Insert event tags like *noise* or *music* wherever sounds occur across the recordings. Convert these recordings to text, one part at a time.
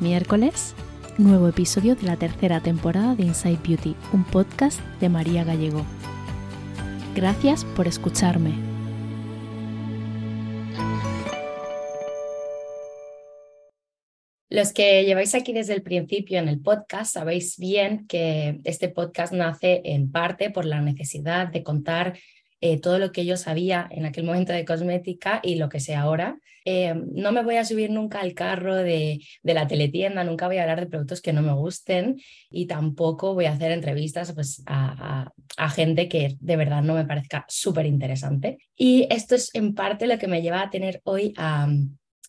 miércoles, nuevo episodio de la tercera temporada de Inside Beauty, un podcast de María Gallego. Gracias por escucharme. Los que lleváis aquí desde el principio en el podcast sabéis bien que este podcast nace en parte por la necesidad de contar eh, todo lo que yo sabía en aquel momento de cosmética y lo que sé ahora. Eh, no me voy a subir nunca al carro de, de, la teletienda, nunca voy a hablar de productos que no me gusten y tampoco voy a hacer entrevistas pues, a, a, gente que de verdad no me parezca súper interesante. Y esto es en parte lo que me lleva a tener hoy a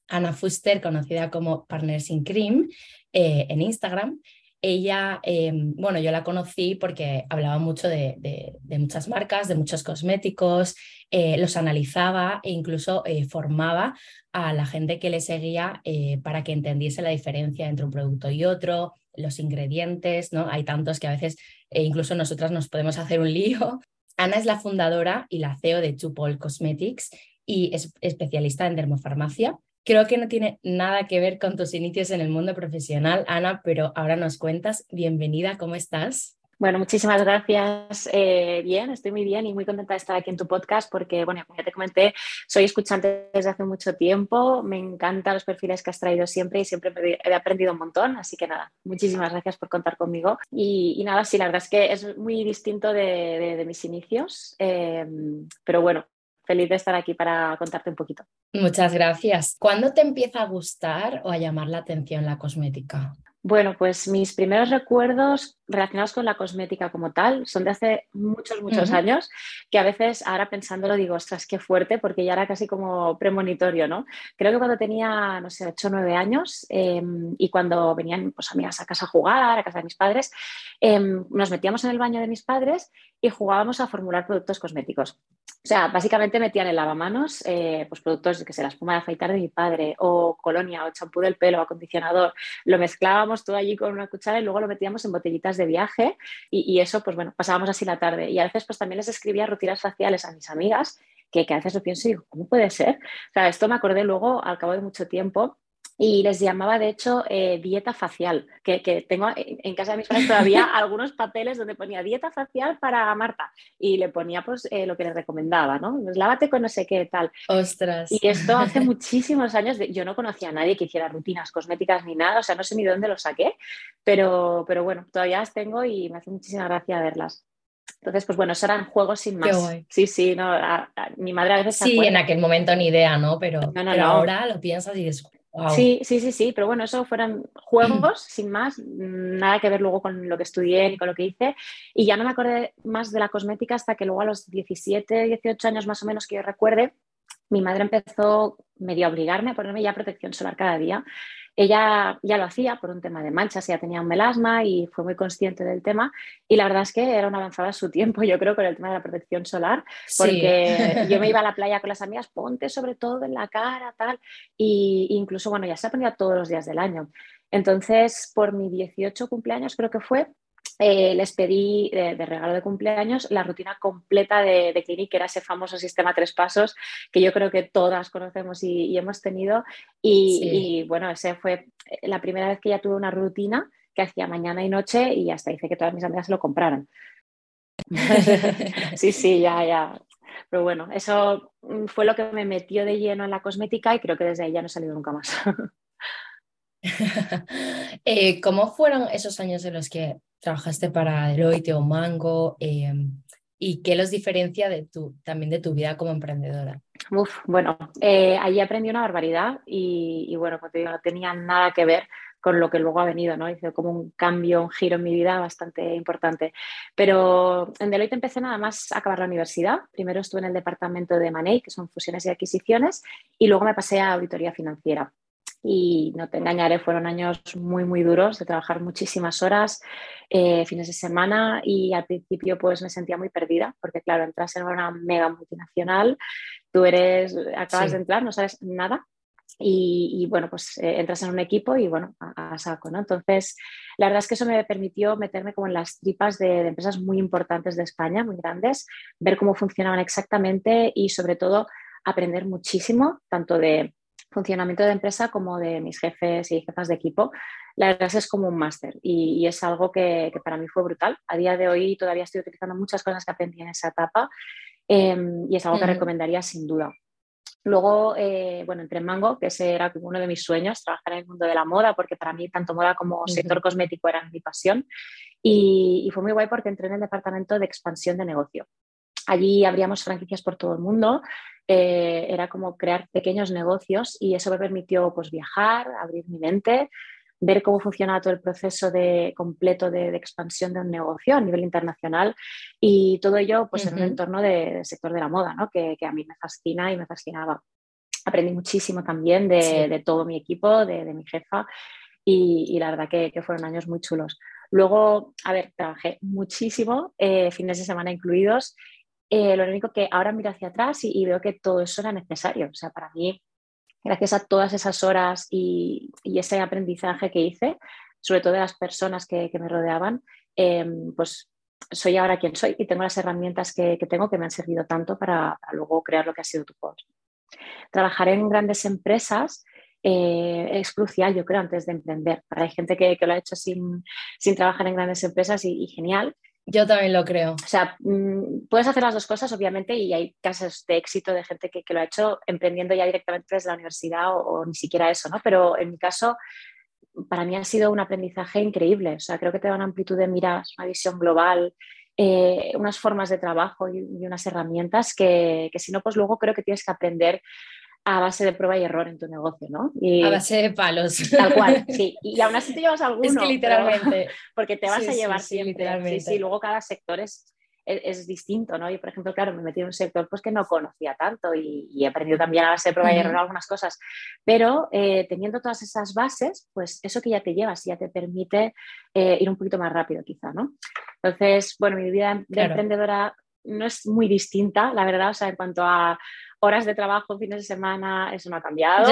Ana Fuster, conocida como Partners in Cream, eh, en Instagram. Ella, eh, bueno, yo la conocí porque hablaba mucho de, de, muchas marcas, de muchos cosméticos, eh, los analizaba e incluso eh, formaba a la gente que le seguía eh, para que entendiese la diferencia entre un producto y otro, los ingredientes, ¿no? Hay tantos que a veces incluso nosotras nos podemos hacer un lío. *laughs* Ana es la fundadora y la CEO de Tupol Cosmetics y es especialista en dermofarmacia Creo que no tiene nada que ver con tus inicios en el mundo profesional, Ana, pero ahora nos cuentas. Bienvenida, ¿cómo estás? Bueno, muchísimas gracias. Eh, bien, estoy muy bien y muy contenta de estar aquí en tu podcast porque, bueno, como ya te comenté, soy escuchante desde hace mucho tiempo. Me encantan los perfiles que has traído siempre y siempre he aprendido un montón. Así que nada, muchísimas gracias por contar conmigo. Y, nada, sí, la verdad es que es muy distinto de mis inicios, eh, pero bueno, feliz de estar aquí para contarte un poquito. Muchas gracias. ¿Cuándo te empieza a gustar o a llamar la atención la cosmética? Bueno, pues mis primeros recuerdos relacionados con la cosmética como tal son de hace muchos, muchos años, que a veces ahora pensándolo digo, ostras, qué fuerte, porque ya era casi como premonitorio, ¿no? Creo que cuando tenía, no sé, 8 o 9 años em, y cuando venían pues, amigas a casa a jugar, a casa de mis padres, em, nos metíamos en el baño de mis padres y jugábamos a formular productos cosméticos. O sea, básicamente metían en lavamanos eh, pues productos que se la espuma de afeitar de mi padre, o colonia, o champú del pelo, acondicionador. Lo mezclábamos todo allí con una cuchara y luego lo metíamos en botellitas de viaje y, eso, pues bueno, pasábamos así la tarde. Y a veces pues también les escribía rutinas faciales a mis amigas, que, que a veces lo pienso y digo, ¿cómo puede ser? O sea, esto me acordé luego al cabo de mucho tiempo y les llamaba de hecho eh, dieta facial, que, tengo en casa de mis padres todavía *laughs* algunos papeles donde ponía dieta facial para Marta y le ponía pues eh, lo que les recomendaba, ¿no? Pues lávate con no sé qué tal. Ostras. Y esto hace *laughs* muchísimos años, yo no conocía a nadie que hiciera rutinas cosméticas ni nada, o sea, no sé ni de dónde lo saqué, pero, pero bueno, todavía las tengo y me hace muchísima gracia verlas. Entonces, pues bueno, eso eran juegos sin más. Sí, sí, no, mi madre a veces... Sí, en aquel momento ni idea, ¿no? Pero, ahora lo piensas y dices, Sí, sí, sí, sí, pero bueno, eso fueron juegos sin más, nada que ver luego con lo que estudié ni con lo que hice. Y ya no me acordé más de la cosmética hasta que luego a los 17, 18 años más o menos que yo recuerde, mi madre empezó medio a obligarme a ponerme ya protección solar cada día. Ella ya lo hacía por un tema de manchas, ella tenía un melasma y fue muy consciente del tema. Y la verdad es que era una avanzada a su tiempo, yo creo, con el tema de la protección solar, porque *laughs* yo me iba a la playa con las amigas, ponte sobre todo en la cara, tal, y incluso, bueno, ya se ponía todos los días del año. Entonces, por mi 18 cumpleaños creo que fue, eh, les pedí de, regalo de cumpleaños la rutina completa de, de Clinic, que era ese famoso sistema tres pasos que yo creo que todas conocemos y, hemos tenido. Y, bueno, ese fue la primera vez que ya tuve una rutina que hacía mañana y noche y hasta hice que todas mis amigas lo compraran. *laughs* sí, sí, ya, ya. Pero bueno, eso fue lo que me metió de lleno en la cosmética y creo que desde ahí ya no he salido nunca más. *laughs* *laughs* Eh, ¿Cómo fueron esos años en los que trabajaste para Deloitte o Mango em, y qué los diferencia de tu, también de tu vida como emprendedora. Uf, bueno, eh, allí aprendí una barbaridad y, bueno, pues no tenía nada que ver con lo que luego ha venido, ¿no? Hice como un cambio, un giro en mi vida bastante importante. Pero en Deloitte empecé nada más a acabar la universidad. Primero estuve en el departamento de Manei, que son fusiones y adquisiciones, y luego me pasé a auditoría financiera y no te engañaré, fueron años muy, muy duros de trabajar muchísimas horas, eh, fines de semana y al principio pues me sentía muy perdida porque claro, entras en una mega multinacional, tú eres, acabas de entrar, no sabes nada y, bueno, pues eh, entras en un equipo y bueno, a, saco, ¿no? Entonces, la verdad es que eso me permitió meterme como en las tripas de, de, empresas muy importantes de España, muy grandes, ver cómo funcionaban exactamente y sobre todo aprender muchísimo, tanto de funcionamiento de empresa como de mis jefes y jefas de equipo, la verdad es que como un máster y, es algo que, para mí fue brutal. A día de hoy todavía estoy utilizando muchas cosas que aprendí en esa etapa em, y es algo que recomendaría sin duda. Luego, eh, bueno, entré en Mango, que ese era uno de mis sueños, trabajar en el mundo de la moda, porque para mí tanto moda como sector cosmético eran mi pasión. Y, y, fue muy guay porque entré en el departamento de expansión de negocio. Allí abríamos franquicias por todo el mundo, eh, era como crear pequeños negocios y eso me permitió pues, viajar, abrir mi mente, ver cómo funcionaba todo el proceso de, completo de, expansión de un negocio a nivel internacional y todo ello pues, en un entorno del sector de la moda, ¿no? que, a mí me fascina y me fascinaba. Aprendí muchísimo también de, todo mi equipo, de, mi jefa y, la verdad que, fueron años muy chulos. Luego, a ver, trabajé muchísimo, eh, fines de semana incluidos, eh, lo único que ahora miro hacia atrás y, veo que todo eso era necesario. O sea, para mí, gracias a todas esas horas y, ese aprendizaje que hice, sobre todo de las personas que, me rodeaban, em, pues soy ahora quien soy y tengo las herramientas que, tengo que me han servido tanto para, luego crear lo que ha sido tu post. Trabajar en grandes empresas eh, es crucial, yo creo, antes de emprender. Hay gente que, lo ha hecho sin, trabajar en grandes empresas y genial, yo también lo creo. O sea, mm, puedes hacer las dos cosas, obviamente, y hay casos de éxito de gente que, lo ha hecho emprendiendo ya directamente desde la universidad o, ni siquiera eso, ¿no? Pero en mi caso, para mí ha sido un aprendizaje increíble. O sea, creo que te da una amplitud de miras, una visión global, eh, unas formas de trabajo y, unas herramientas que, que, si no, pues luego creo que tienes que aprender a base de prueba y error en tu negocio, ¿no? a base de palos. Tal cual, *laughs* sí. Y aún así te llevas alguno. Es que literalmente. *laughs* porque te vas a llevar sí, siempre. Sí, sí, luego cada sector es, es, distinto, ¿no? Yo, por ejemplo, claro, me metí en un sector pues, que no conocía tanto y, he aprendido también a base de prueba y error algunas cosas, pero eh, teniendo todas esas bases, pues eso que ya te llevas ya te permite eh, ir un poquito más rápido quizá, ¿no? Entonces, bueno, mi vida de emprendedora no es muy distinta, la verdad, o sea, en cuanto a horas de trabajo, fines de semana, eso no ha cambiado.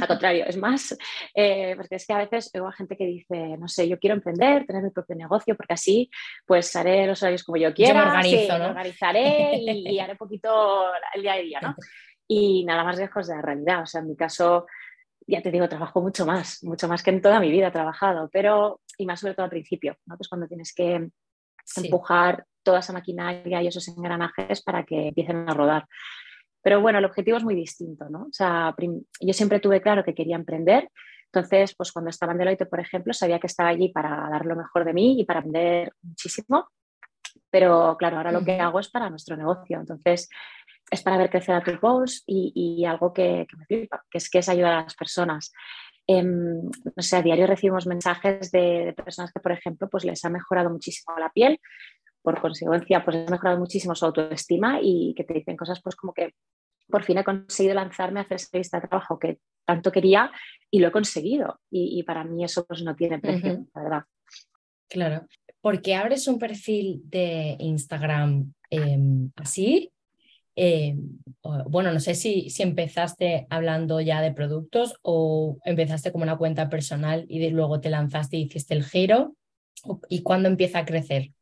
Al contrario, es más, eh, porque es que a veces veo a gente que dice, no sé, yo quiero emprender, tener mi propio negocio, porque así pues haré los horarios como yo quiera, yo me organizo, ¿no? organizaré y, haré un poquito el día a día, ¿no? Y nada más lejos de la realidad, o sea, en mi caso, ya te digo, trabajo mucho más, mucho más que en toda mi vida he trabajado, pero, y más sobre todo al principio, ¿no? Pues cuando tienes que empujar toda esa maquinaria y esos engranajes para que empiecen a rodar. Pero bueno, el objetivo es muy distinto, ¿no? O sea, yo siempre tuve claro que quería emprender, entonces, pues cuando estaba en Deloitte, por ejemplo, sabía que estaba allí para dar lo mejor de mí y para aprender muchísimo, pero claro, ahora lo que hago es para nuestro negocio, entonces es para ver crecer a tu post y, algo que, me flipa, que es que es ayudar a las personas. Eh, no sé, a diario recibimos mensajes de, de, personas que, por ejemplo, pues les ha mejorado muchísimo la piel, por consecuencia, pues ha mejorado muchísimo su autoestima y que te dicen cosas pues como que por fin he conseguido lanzarme a hacer lista de trabajo que tanto quería y lo he conseguido. Y, para mí eso pues no tiene precio, la verdad. Claro. ¿Por qué abres un perfil de Instagram em, así? Em, bueno, no sé si, si empezaste hablando ya de productos o empezaste como una cuenta personal y luego te lanzaste y hiciste el giro. ¿Y cuándo empieza a crecer?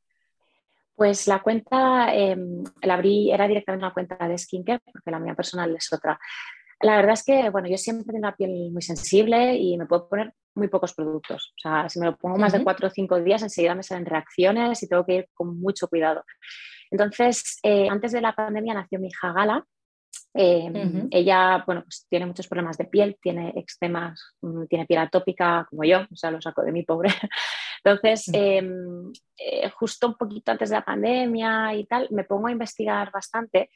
Pues la cuenta em, la abrí, era directamente una cuenta de skincare, porque la mía personal es otra. La verdad es que, bueno, yo siempre tengo una piel muy sensible y me puedo poner muy pocos productos. O sea, si me lo pongo más de cuatro o cinco días, enseguida me salen reacciones y tengo que ir con mucho cuidado. Entonces, eh, antes de la pandemia nació mi hija Gala. Em, ella, bueno, pues tiene muchos problemas de piel, tiene eczemas, mm, tiene piel atópica como yo, o sea, lo saco de mi pobre. Entonces, em, eh, justo un poquito antes de la pandemia y tal, me pongo a investigar bastante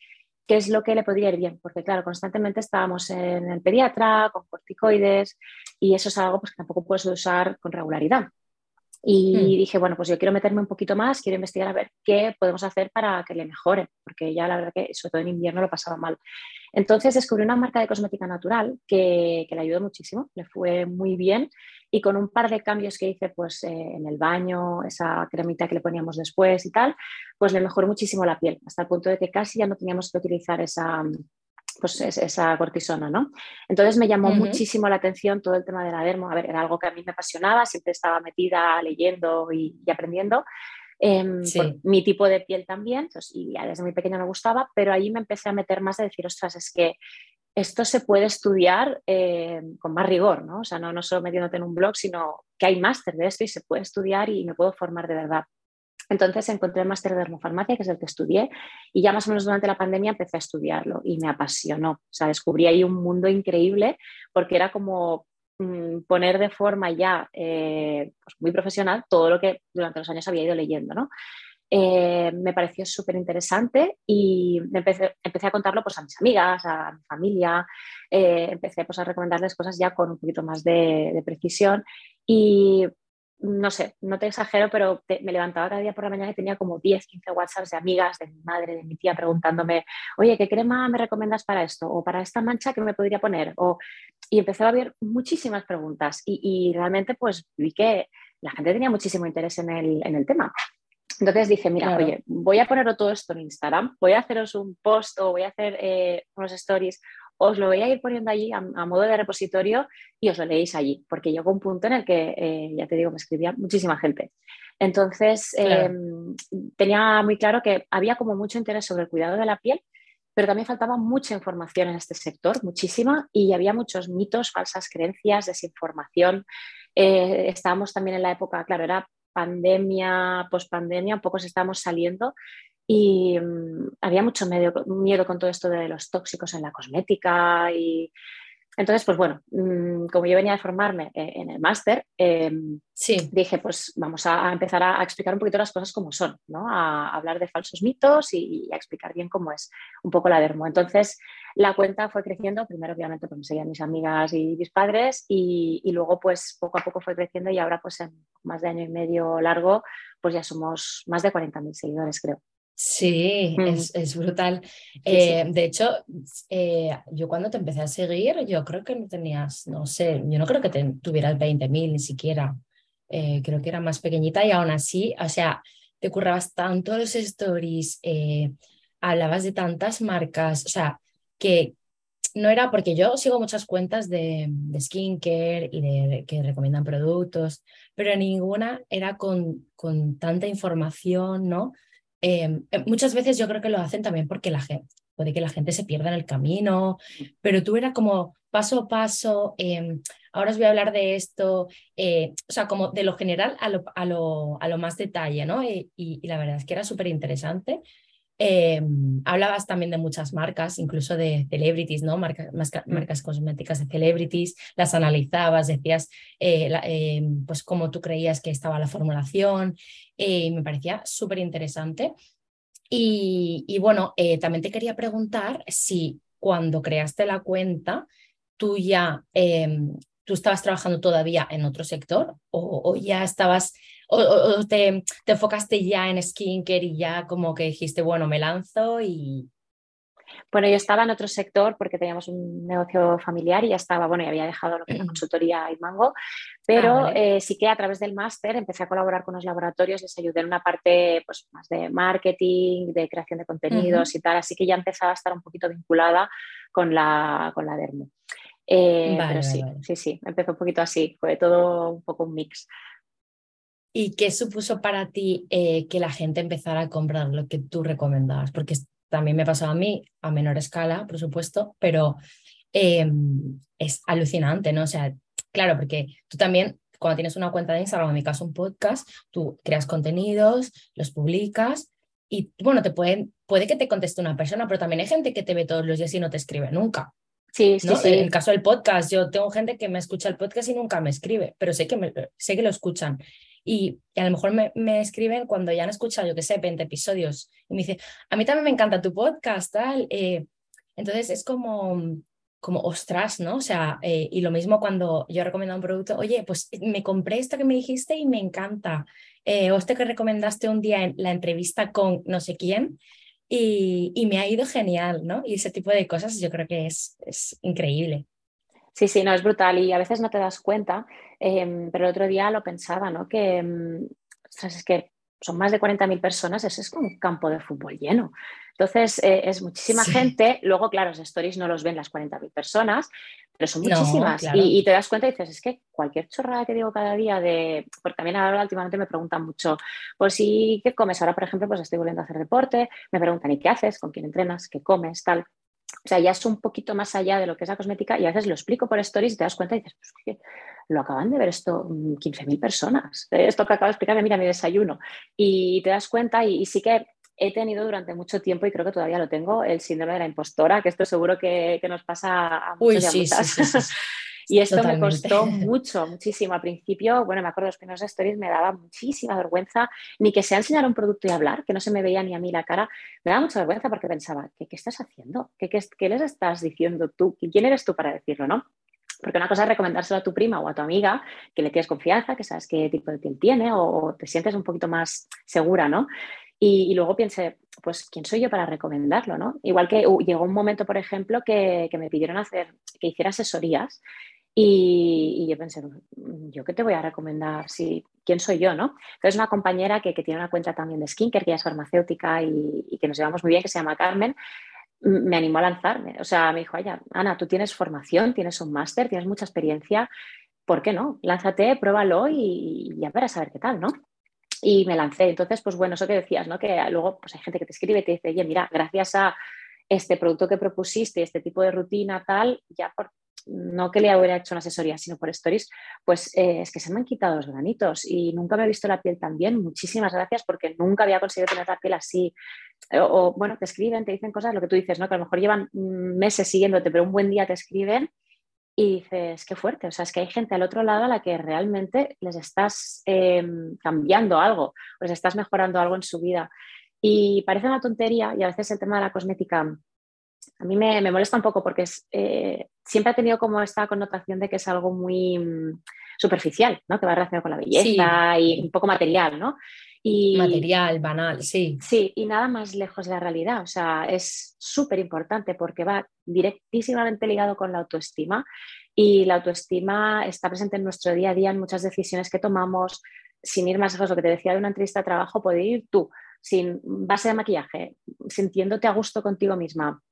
qué es lo que le podría ir bien, porque claro, constantemente estábamos en el pediatra con corticoides y eso es algo pues, que tampoco puedes usar con regularidad. Y hmm. dije, bueno, pues yo quiero meterme un poquito más, quiero investigar a ver qué podemos hacer para que le mejore, porque ya la verdad que sobre todo en invierno lo pasaba mal. Entonces descubrí una marca de cosmética natural que, que le ayudó muchísimo, le fue muy bien y con un par de cambios que hice pues eh, en el baño, esa cremita que le poníamos después y tal, pues le mejoró muchísimo la piel, hasta el punto de que casi ya no teníamos que utilizar esa, pues esa cortisona, ¿no? Entonces me llamó muchísimo la atención todo el tema de la dermo. A ver, era algo que a mí me apasionaba, siempre estaba metida leyendo y, aprendiendo. Em, mi tipo de piel también, y ya desde muy pequeña me gustaba, pero ahí me empecé a meter más de decir, ostras, es que esto se puede estudiar eh, con más rigor, ¿no? O sea, no, no solo metiéndote en un blog, sino que hay máster de esto y se puede estudiar y me puedo formar de verdad. Entonces encontré el máster de dermofarmacia, que es el que estudié, y ya más o menos durante la pandemia empecé a estudiarlo y me apasionó. O sea, descubrí ahí un mundo increíble porque era como mm, poner de forma ya eh, pues muy profesional todo lo que durante los años había ido leyendo, ¿no? Eh, me pareció súper interesante y empecé, empecé, a contarlo pues, a mis amigas, a mi familia, eh, empecé pues, a recomendarles cosas ya con un poquito más de, de precisión y no sé, no te exagero, pero me levantaba cada día por la mañana y tenía como 10, 15 WhatsApps de amigas, de mi madre, de mi tía, preguntándome, oye, ¿qué crema me recomiendas para esto? ¿O para esta mancha que me podría poner? O, y empecé a ver muchísimas preguntas y, realmente pues vi que la gente tenía muchísimo interés en el, en el tema. Entonces dije, mira, oye, voy a ponerlo todo esto en Instagram, voy a haceros un post o voy a hacer eh, unos stories os lo voy a ir poniendo allí a, modo de repositorio y os lo leéis allí, porque llegó un punto en el que, eh, ya te digo, me escribía muchísima gente. Entonces, em, tenía muy claro que había como mucho interés sobre el cuidado de la piel, pero también faltaba mucha información en este sector, muchísima, y había muchos mitos, falsas creencias, desinformación. Eh, estábamos también en la época, claro, era pandemia, pospandemia, un poco estábamos saliendo y mm, había mucho miedo, miedo con todo esto de los tóxicos en la cosmética y entonces, pues bueno, mm, como yo venía a formarme eh, en el máster, em, dije, pues vamos a, empezar a, explicar un poquito las cosas como son, ¿no? A, hablar de falsos mitos y, a explicar bien cómo es un poco la dermo. Entonces, la cuenta fue creciendo, primero obviamente pues me seguían mis amigas y mis padres y, y, luego pues poco a poco fue creciendo y ahora pues en más de año y medio largo pues ya somos más de 40.000 seguidores creo. Sí, mm. es, brutal. Eh, de hecho, eh, yo cuando te empecé a seguir, yo creo que no tenías, no sé, yo no creo que tuvieras 20.000 ni siquiera. Eh, creo que era más pequeñita y aún así, o sea, te currabas tanto los stories, hablabas de tantas marcas, o sea, que no era porque yo sigo muchas cuentas de, de skincare y de, que recomiendan productos, pero ninguna era con, con tanta información, ¿no? Em, eh, muchas veces yo creo que lo hacen también porque la gente, puede que la gente se pierda en el camino, pero tú era como paso a paso, em, ahora os voy a hablar de esto, eh, o sea, como de lo general a lo, a lo, a lo más detalle, ¿no? Y, y, la verdad es que era súper interesante. Em, hablabas también de muchas marcas, incluso de celebrities, ¿no? Marca, mm. marcas cosméticas de celebrities, las analizabas, decías eh, pues cómo tú creías que estaba la formulación, eh, me parecía súper interesante. Y, bueno, eh, también te quería preguntar si cuando creaste la cuenta, tú ya, em, tú estabas trabajando todavía en otro sector o, ya estabas, o, te, te, enfocaste ya en skincare y ya como que dijiste, bueno, me lanzo y, bueno, yo estaba en otro sector porque teníamos un negocio familiar y ya estaba, bueno, y había dejado lo que era consultoría y mango, pero ah, eh, sí que a través del máster empecé a colaborar con los laboratorios, les ayudé en una parte pues, más de marketing, de creación de contenidos y tal, así que ya empezaba a estar un poquito vinculada con la, con la Dermo. Eh, pero sí, sí, sí, empezó un poquito así, fue todo un poco un mix. ¿Y qué supuso para ti eh, que la gente empezara a comprar lo que tú recomendabas? Porque también me pasaba a mí a menor escala, por supuesto, pero em, es alucinante, ¿no? O sea, claro, porque tú también, cuando tienes una cuenta de Instagram, en mi caso un podcast, tú creas contenidos, los publicas y, bueno, te pueden, puede que te conteste una persona, pero también hay gente que te ve todos los días y no te escribe nunca. Sí, sí, sí. En el caso del podcast, yo tengo gente que me escucha el podcast y nunca me escribe, pero sé que, me, sé que lo escuchan. Y, a lo mejor me, escriben cuando ya han escuchado, yo qué sé, 20 episodios y me dice, a mí también me encanta tu podcast, tal. Eh, entonces es como, como, ostras, ¿no? O sea, eh, y lo mismo cuando yo recomiendo un producto, oye, pues me compré esto que me dijiste y me encanta. Eh, o este que recomendaste un día en la entrevista con no sé quién y, y me ha ido genial, ¿no? Y ese tipo de cosas yo creo que es, es increíble. Sí, sí, no, es brutal y a veces no te das cuenta, em, pero el otro día lo pensaba, ¿no? Que, em, es que son más de 40.000 personas, eso es como un campo de fútbol lleno. Entonces, eh, es muchísima gente. Luego, claro, los stories no los ven las 40.000 personas, pero son muchísimas. y, te das cuenta y dices, es que cualquier chorrada que digo cada día de... Porque también ahora últimamente me preguntan mucho, pues sí, ¿qué comes? Ahora, por ejemplo, pues estoy volviendo a hacer deporte, me preguntan, ¿y qué haces? ¿Con quién entrenas? ¿Qué comes? Tal. O sea, ya es un poquito más allá de lo que es la cosmética y a veces lo explico por stories y te das cuenta y dices, pues, lo acaban de ver esto 15.000 mm, personas. *laughs* Esto que acabo de explicarme, mira mi desayuno. Y te das cuenta y, sí que he tenido durante mucho tiempo y creo que todavía lo tengo, el síndrome de la impostora, que esto seguro que, nos pasa a muchos y a muchas. *laughs* Y esto me costó mucho, muchísimo. Al principio, bueno, me acuerdo de los primeros stories, me daba muchísima vergüenza, ni que sea enseñar un producto y hablar, que no se me veía ni a mí la cara, me daba mucha vergüenza porque pensaba, ¿qué, qué estás haciendo? ¿Qué, qué, les estás diciendo tú? ¿Quién eres tú para decirlo, no? Porque una cosa es recomendárselo a tu prima o a tu amiga, que le tienes confianza, que sabes qué tipo de piel tiene o te sientes un poquito más segura, ¿no? Y, y, luego pensé, pues, ¿quién soy yo para recomendarlo? ¿no? Igual que uh, llegó un momento, por ejemplo, que, que, me pidieron hacer, que hiciera asesorías y, yo pensé, mm, ¿yo qué te voy a recomendar? Si, ¿Quién soy yo? ¿no? Entonces, una compañera que, que tiene una cuenta también de skincare, que es farmacéutica y, que nos llevamos muy bien, que se llama Carmen, me animó a lanzarme. O sea, me dijo, oye, Ana, tú tienes formación, tienes un máster, tienes mucha experiencia, ¿por qué no? Lánzate, pruébalo y, y ya verás a ver qué tal, ¿no? Y me lancé. Entonces, pues bueno, eso que decías, ¿no? Que luego pues hay gente que te escribe y te dice, oye, mira, gracias a este producto que propusiste, este tipo de rutina, tal, ya por, no que le hubiera hecho una asesoría, sino por stories, pues eh, es que se me han quitado los granitos y nunca me he visto la piel tan bien. Muchísimas gracias porque nunca había conseguido tener la piel así. O, bueno, te escriben, te dicen cosas, lo que tú dices, ¿no? Que a lo mejor llevan meses siguiéndote, pero un buen día te escriben y dices, qué fuerte, o sea, es que hay gente al otro lado a la que realmente les estás em, cambiando algo, les estás mejorando algo en su vida. Y parece una tontería y a veces el tema de la cosmética a mí me, molesta un poco porque es, eh, siempre ha tenido como esta connotación de que es algo muy mm, superficial, ¿no? que va relacionado con la belleza y un poco material, ¿no? Y, material, banal, sí. Sí, y nada más lejos de la realidad. O sea, es súper importante porque va directísimamente ligado con la autoestima y la autoestima está presente en nuestro día a día en muchas decisiones que tomamos. Sin ir más lejos, lo que te decía de una entrevista de trabajo, puede ir tú, sin base de maquillaje, sintiéndote a gusto contigo misma,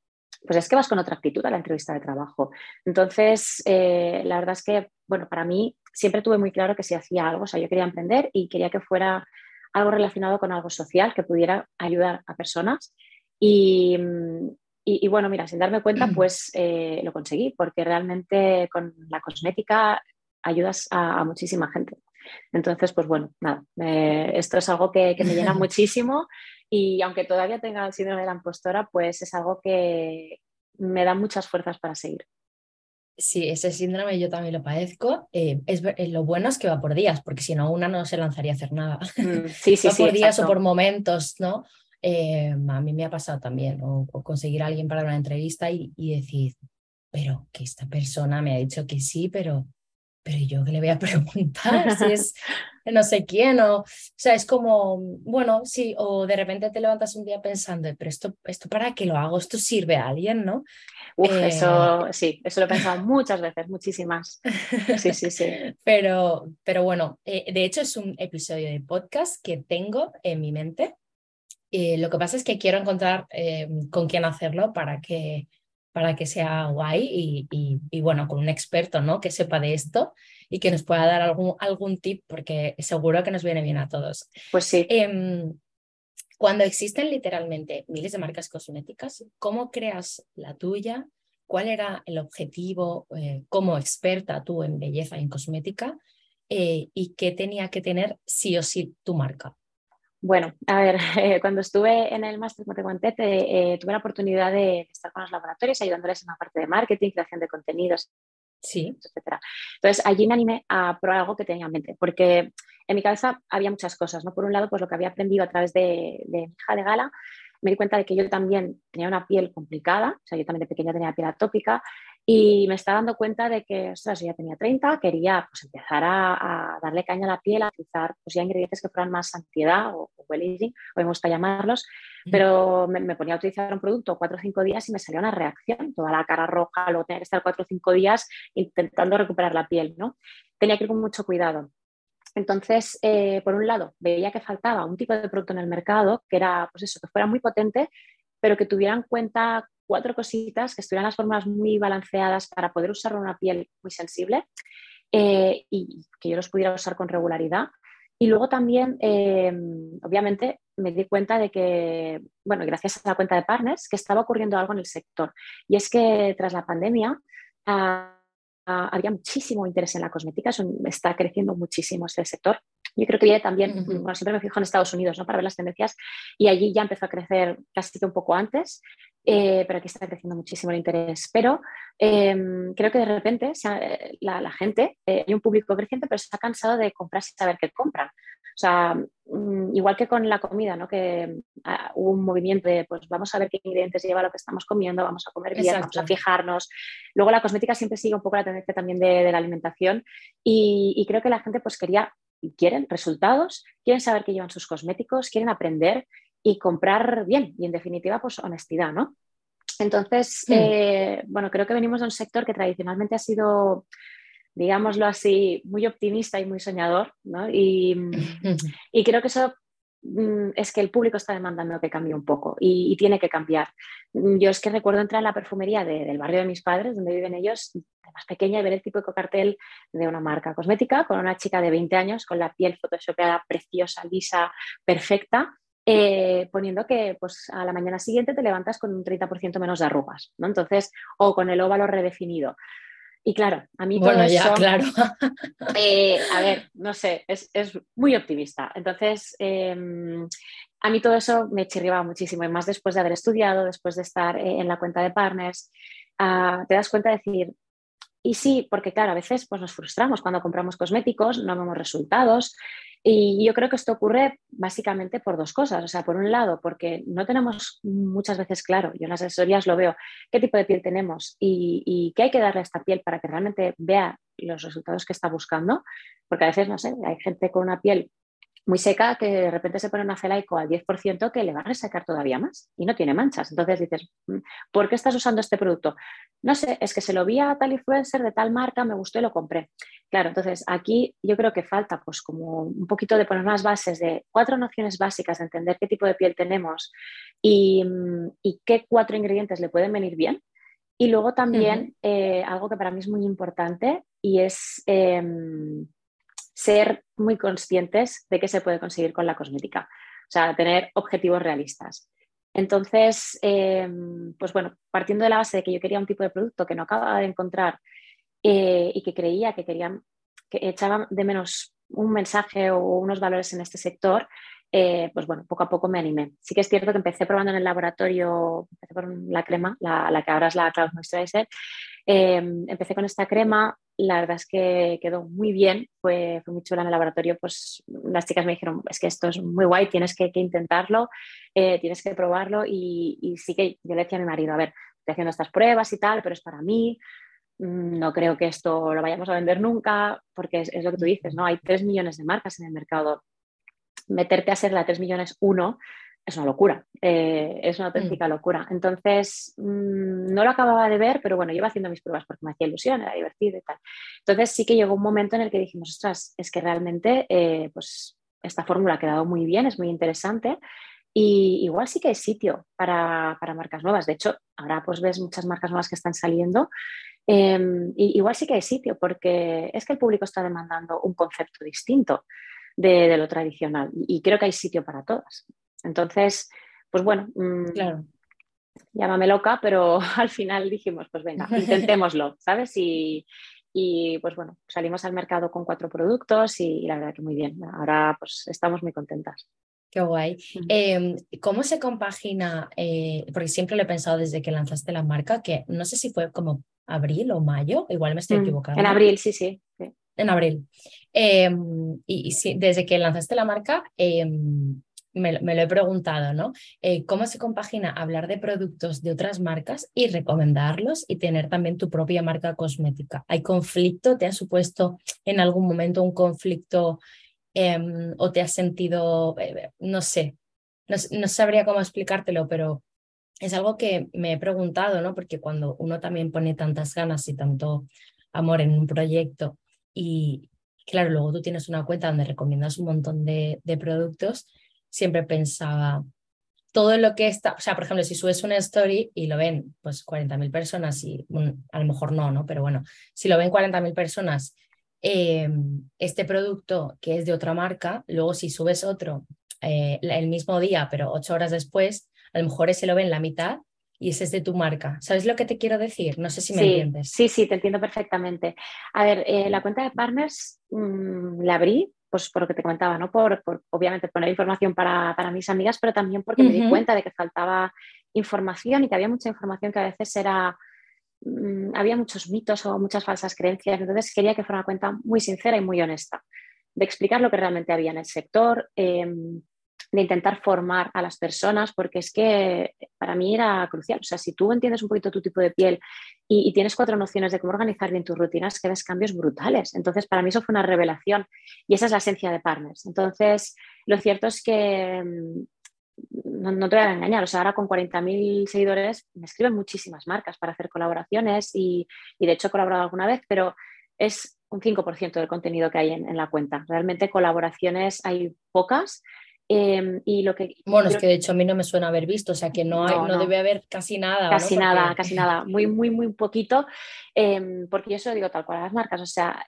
pues es que vas con otra actitud a la entrevista de trabajo. Entonces, eh, la verdad es que, bueno, para mí siempre tuve muy claro que si hacía algo, o sea, yo quería emprender y quería que fuera algo relacionado con algo social que pudiera ayudar a personas. Y, bueno, mira, sin darme cuenta, *clears throat* pues eh, lo conseguí, porque realmente con la cosmética ayudas a, muchísima gente. Entonces, pues bueno, nada, eh, esto es algo que, que me llena *laughs* muchísimo y aunque todavía tenga el síndrome de la impostora, pues es algo que me da muchas fuerzas para seguir. Sí, ese síndrome yo también lo padezco. Eh, es, eh, lo bueno es que va por días, porque si no, una no se lanzaría a hacer nada. Mm, *laughs* sí, sí, va por días o por momentos, ¿no? Eh, a mí me ha pasado también, o, conseguir a alguien para una entrevista y, y, decir, pero que esta persona me ha dicho que sí, pero, pero yo que le voy a *laughs* preguntar si *laughs* es no sé quién, o, o sea, es como, bueno, sí, o de repente te levantas un día pensando, pero esto, esto para qué lo hago, esto sirve a alguien, ¿no? Uf, eso eh, sí, eso lo he pensado muchas veces, muchísimas. Sí, sí, sí. *laughs* pero, pero bueno, eh, de hecho es un episodio de podcast que tengo en mi mente. Eh, lo que pasa es que quiero encontrar con quién hacerlo para que para que sea guay y, y, bueno, con un experto ¿no? que sepa de esto y que nos pueda dar algún, algún tip, porque seguro que nos viene bien a todos. Pues sí. Em, cuando existen literalmente miles de marcas cosméticas, ¿cómo creas la tuya? ¿Cuál era el objetivo eh, como experta tú en belleza y en cosmética? Eh, ¿Y qué tenía que tener sí o sí tu marca? Bueno, a ver, eh, *laughs* cuando estuve en el máster, como te conté, eh, tuve la oportunidad de estar con los laboratorios ayudándoles en la parte de marketing, creación de contenidos, sí. etcétera. Entonces, allí me animé a probar algo que tenía en mente, porque en mi cabeza había muchas cosas, ¿no? Por un lado, pues lo que había aprendido a través de, de mi hija de gala, me di cuenta de que yo también tenía una piel complicada, o sea, yo también de pequeña tenía piel atópica y me estaba dando cuenta de que, ostras, yo ya tenía 30, quería pues, empezar a, darle caña a la piel, a utilizar pues, ya ingredientes que fueran más antiedad o, o well-aging, o me gusta llamarlos, pero me, ponía a utilizar un producto cuatro o cinco días y me salía una reacción, toda la cara roja, luego tenía que estar cuatro o cinco días intentando recuperar la piel, ¿no? Tenía que ir con mucho cuidado. Entonces, eh, por un lado, veía que faltaba un tipo de producto en el mercado que era, pues eso, que fuera muy potente, pero que tuviera en cuenta cuatro cositas, que estuvieran las fórmulas muy balanceadas para poder usar una piel muy sensible eh, y que yo los pudiera usar con regularidad. Y luego también, eh, obviamente, me di cuenta de que, bueno, gracias a la cuenta de partners, que estaba ocurriendo algo en el sector. Y es que tras la pandemia, ah, ah, había muchísimo interés en la cosmética, está creciendo muchísimo este sector. Yo creo que también, bueno, siempre me fijo en Estados Unidos ¿no? para ver las tendencias y allí ya empezó a crecer casi un poco antes, eh, pero aquí está creciendo muchísimo el interés. Pero em, creo que de repente la, gente, eh, hay un público creciente, pero se ha cansado de comprar sin saber qué compran. O sea, mm, igual que con la comida, ¿no? que ah, hubo un movimiento de, pues vamos a ver qué ingredientes lleva lo que estamos comiendo, vamos a comer bien, vamos a fijarnos. Luego la cosmética siempre sigue un poco la tendencia también de, la alimentación y, y, creo que la gente pues quería quieren resultados, quieren saber qué llevan sus cosméticos, quieren aprender y comprar bien y en definitiva pues honestidad, ¿no? Entonces, eh, bueno, creo que venimos de un sector que tradicionalmente ha sido, digámoslo así, muy optimista y muy soñador, ¿no? Y, y creo que eso es que el público está demandando que cambie un poco y, tiene que cambiar. Mm, yo es que recuerdo entrar en la perfumería del barrio de mis padres, donde viven ellos, de más pequeña, y ver el típico cartel de una marca cosmética con una chica de 20 años con la piel photoshopeada preciosa, lisa, perfecta. Eh, poniendo que pues, a la mañana siguiente te levantas con un 30% menos de arrugas, ¿no? Entonces, o con el óvalo redefinido. Y claro, a mí bueno, ya, claro. Eh, a ver, no sé, es, muy optimista. Entonces, em, a mí todo eso me chirriaba muchísimo, y más después de haber estudiado, después de estar eh, en la cuenta de partners, ah, te das cuenta de decir, y sí, porque claro, a veces pues, nos frustramos cuando compramos cosméticos, no vemos resultados. Y yo creo que esto ocurre básicamente por dos cosas. O sea, por un lado, porque no tenemos muchas veces claro, yo en las asesorías lo veo, qué tipo de piel tenemos y, y qué hay que darle a esta piel para que realmente vea los resultados que está buscando. Porque a veces, no sé, hay gente con una piel muy seca que de repente se pone una celaico al 10% que le va a resecar todavía más y no tiene manchas. Entonces dices, mm, ¿por qué estás usando este producto? No sé, es que se lo vi a tal influencer de tal marca, me gustó y lo compré. Claro, entonces aquí yo creo que falta pues como un poquito de poner unas bases de cuatro nociones básicas de entender qué tipo de piel tenemos y, mm, qué cuatro ingredientes le pueden venir bien. Y luego también eh, algo que para mí es muy importante y es... Em, ser muy conscientes de qué se puede conseguir con la cosmética, o sea, tener objetivos realistas. Entonces, em, pues bueno, partiendo de la base de que yo quería un tipo de producto que no acababa de encontrar eh, y que creía que querían, que echaba de menos un mensaje o unos valores en este sector, eh, pues bueno, poco a poco me animé. Sí que es cierto que empecé probando en el laboratorio, la crema, la, la que ahora es la Cloud Moisturizer, Em, empecé con esta crema, la verdad es que quedó muy bien, fue, fue, muy chula en el laboratorio, pues las chicas me dijeron, es que esto es muy guay, tienes que, intentarlo, eh, tienes que probarlo y, sí que yo le decía a mi marido, a ver, estoy haciendo estas pruebas y tal, pero es para mí, mm, no creo que esto lo vayamos a vender nunca, porque es, lo que tú dices, ¿no? Hay 3 millones de marcas en el mercado. Meterte a ser la 3 millones uno es una locura, eh, es una auténtica mm. locura. Entonces, mm, no lo acababa de ver, pero bueno, yo iba haciendo mis pruebas porque me hacía ilusión, era divertido y tal. Entonces sí que llegó un momento en el que dijimos, ostras, es que realmente eh, pues esta fórmula ha quedado muy bien, es muy interesante y igual sí que hay sitio para, marcas nuevas. De hecho, ahora pues ves muchas marcas nuevas que están saliendo. Em, y igual sí que hay sitio porque es que el público está demandando un concepto distinto de, lo tradicional y creo que hay sitio para todas. Entonces, pues bueno, mm, claro. llámame loca, pero *laughs* al final dijimos, pues venga, *laughs* intentémoslo, ¿sabes? Y, pues bueno, salimos al mercado con cuatro productos y, la verdad que muy bien. Ahora pues estamos muy contentas. Qué guay. Em, ¿Cómo se compagina? Eh, porque siempre lo he pensado desde que lanzaste la marca, que no sé si fue como abril o mayo, igual me estoy mm, equivocando. En abril, sí, sí. En abril. Em, y, desde que lanzaste la marca, em, me, lo he preguntado, ¿no? Eh, ¿Cómo se compagina hablar de productos de otras marcas y recomendarlos y tener también tu propia marca cosmética? ¿Hay conflicto? ¿Te ha supuesto en algún momento un conflicto em, o te has sentido, eh, no sé, no, sabría cómo explicártelo, pero es algo que me he preguntado, ¿no? Porque cuando uno también pone tantas ganas y tanto amor en un proyecto y, claro, luego tú tienes una cuenta donde recomiendas un montón de productos, siempre pensaba, todo lo que está, o sea, por ejemplo, si subes una story y lo ven pues 40.000 personas y a lo mejor no, ¿no? Pero bueno, si lo ven 40.000 personas, em, este producto que es de otra marca, luego si subes otro eh, el mismo día, pero ocho horas después, a lo mejor ese lo ven la mitad y ese es de tu marca. ¿Sabes lo que te quiero decir? No sé si me entiendes. Sí, sí, te entiendo perfectamente. A ver, eh, la cuenta de partners mm, la abrí pues por lo que te comentaba, ¿no? Por, obviamente poner información para, mis amigas, pero también porque me di cuenta de que faltaba información y que había mucha información que a veces era, mm, había muchos mitos o muchas falsas creencias. Entonces quería que fuera una cuenta muy sincera y muy honesta, de explicar lo que realmente había en el sector, em, de intentar formar a las personas, porque es que para mí era crucial. O sea, si tú entiendes un poquito tu tipo de piel y, tienes cuatro nociones de cómo organizar bien tus rutinas, que ves cambios brutales. Entonces, para mí eso fue una revelación y esa es la esencia de Partners. Entonces, lo cierto es que mm, no, te voy a engañar, o sea, ahora con 40.000 seguidores me escriben muchísimas marcas para hacer colaboraciones y, de hecho he colaborado alguna vez, pero es un 5% del contenido que hay en, la cuenta. Realmente colaboraciones hay pocas Em, y lo que, bueno, es que de hecho a mí no me suena haber visto, o sea que no, hay, no, debe haber casi nada. Casi nada, casi nada, muy, muy, muy poquito, em, porque yo eso digo tal cual a las marcas, o sea,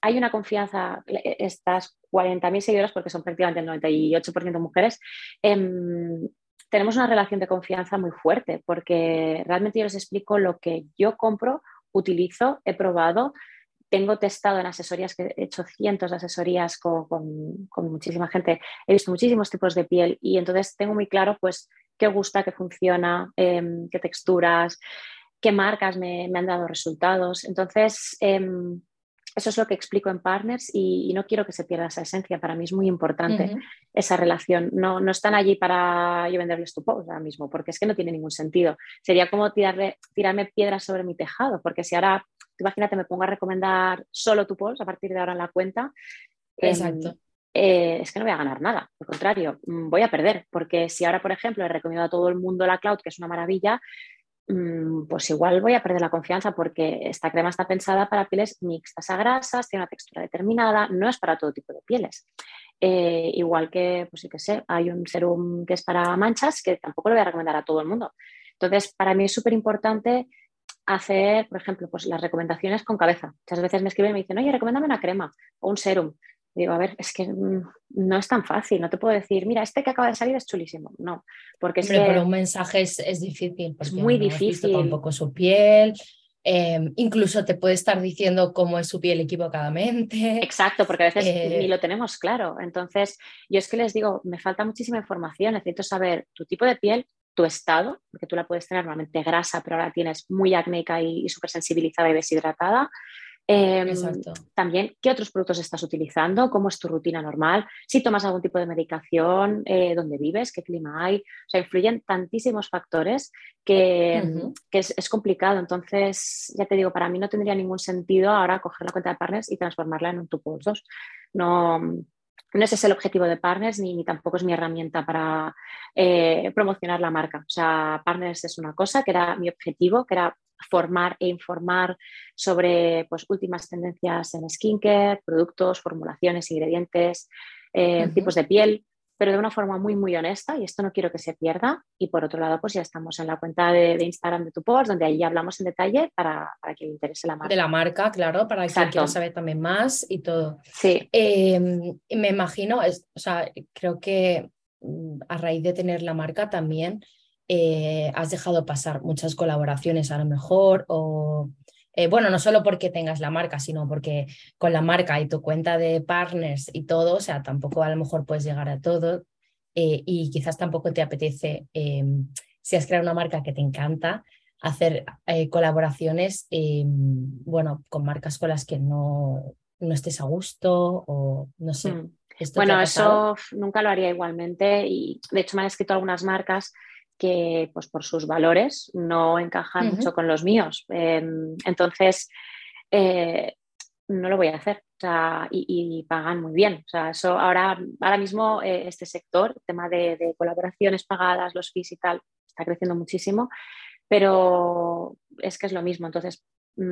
hay una confianza, estas 40.000 seguidoras, porque son prácticamente el 98% mujeres, em, tenemos una relación de confianza muy fuerte, porque realmente yo les explico lo que yo compro, utilizo, he probado, tengo testado en asesorías, que he hecho cientos de asesorías con, muchísima gente, he visto muchísimos tipos de piel y entonces tengo muy claro pues qué gusta, qué funciona, em, qué texturas. qué marcas me, han dado resultados. Entonces, em, eso es lo que explico en Partners y, no quiero que se pierda esa esencia. Para mí es muy importante esa relación. No, no están allí para yo venderles tu post ahora mismo, porque es que no tiene ningún sentido. Sería como tirarle, tirarme piedras sobre mi tejado, porque si ahora, imagínate, me pongo a recomendar solo tu post a partir de ahora en la cuenta. Em, Exacto. Eh, es que no voy a ganar nada, al contrario, mm, voy a perder, porque si ahora, por ejemplo, le recomiendo a todo el mundo la cloud, que es una maravilla, Mm, pues igual voy a perder la confianza porque esta crema está pensada para pieles mixtas a grasas, tiene una textura determinada, no es para todo tipo de pieles. Eh, igual que, pues sí que sé, hay un serum que es para manchas que tampoco lo voy a recomendar a todo el mundo. Entonces, para mí es súper importante hacer, por ejemplo, pues las recomendaciones con cabeza. Muchas veces me escriben y me dicen, oye, recomiéndame una crema o un serum. Digo, a ver, es que mm, no es tan fácil, no te puedo decir, mira, este que acaba de salir es chulísimo. No, porque es Hombre, un mensaje es, difícil. Es muy difícil. tampoco su piel. Em, incluso te puede estar diciendo cómo es su piel equivocadamente. Exacto, porque a veces ni eh, lo tenemos claro. Entonces, yo es que les digo, me falta muchísima información, necesito saber tu tipo de piel, tu estado, porque tú la puedes tener normalmente grasa, pero ahora tienes muy acnéica y, y súper sensibilizada y deshidratada. Em, también, ¿qué otros productos estás utilizando? ¿Cómo es tu rutina normal? Si tomas algún tipo de medicación, eh, dónde vives, qué clima hay. O sea, influyen tantísimos factores que, es, complicado. Entonces, ya te digo, para mí no tendría ningún sentido ahora coger la cuenta de partners y transformarla en un Tupos 2. No, no ese es el objetivo de Partners ni, tampoco es mi herramienta para eh, promocionar la marca. O sea, Partners es una cosa que era mi objetivo, que era formar e informar sobre pues, últimas tendencias en skincare, productos, formulaciones, ingredientes, eh, tipos de piel, pero de una forma muy, muy honesta y esto no quiero que se pierda. Y por otro lado, pues ya estamos en la cuenta de, Instagram de tu post, donde ahí hablamos en detalle para, para quien le interese la marca. De la marca, claro, para quien quiera saber también más y todo. Sí. Em, me imagino, o sea, creo que mm, a raíz de tener la marca también eh, has dejado pasar muchas colaboraciones a lo mejor o eh, bueno, no solo porque tengas la marca, sino porque con la marca y tu cuenta de partners y todo, o sea, tampoco a lo mejor puedes llegar a todo eh, y quizás tampoco te apetece, em, si has creado una marca que te encanta, hacer eh, colaboraciones, em, bueno, con marcas con las que no, no estés a gusto o no sé. Hmm. Bueno, eso nunca lo haría igualmente y de hecho me han escrito algunas marcas que pues por sus valores no encajan mucho con los míos. Em, entonces, eh, no lo voy a hacer y, pagan muy bien. O sea, eso ahora, ahora mismo eh, este sector, el tema de, colaboraciones pagadas, los fees y tal, está creciendo muchísimo, pero es que es lo mismo. Entonces,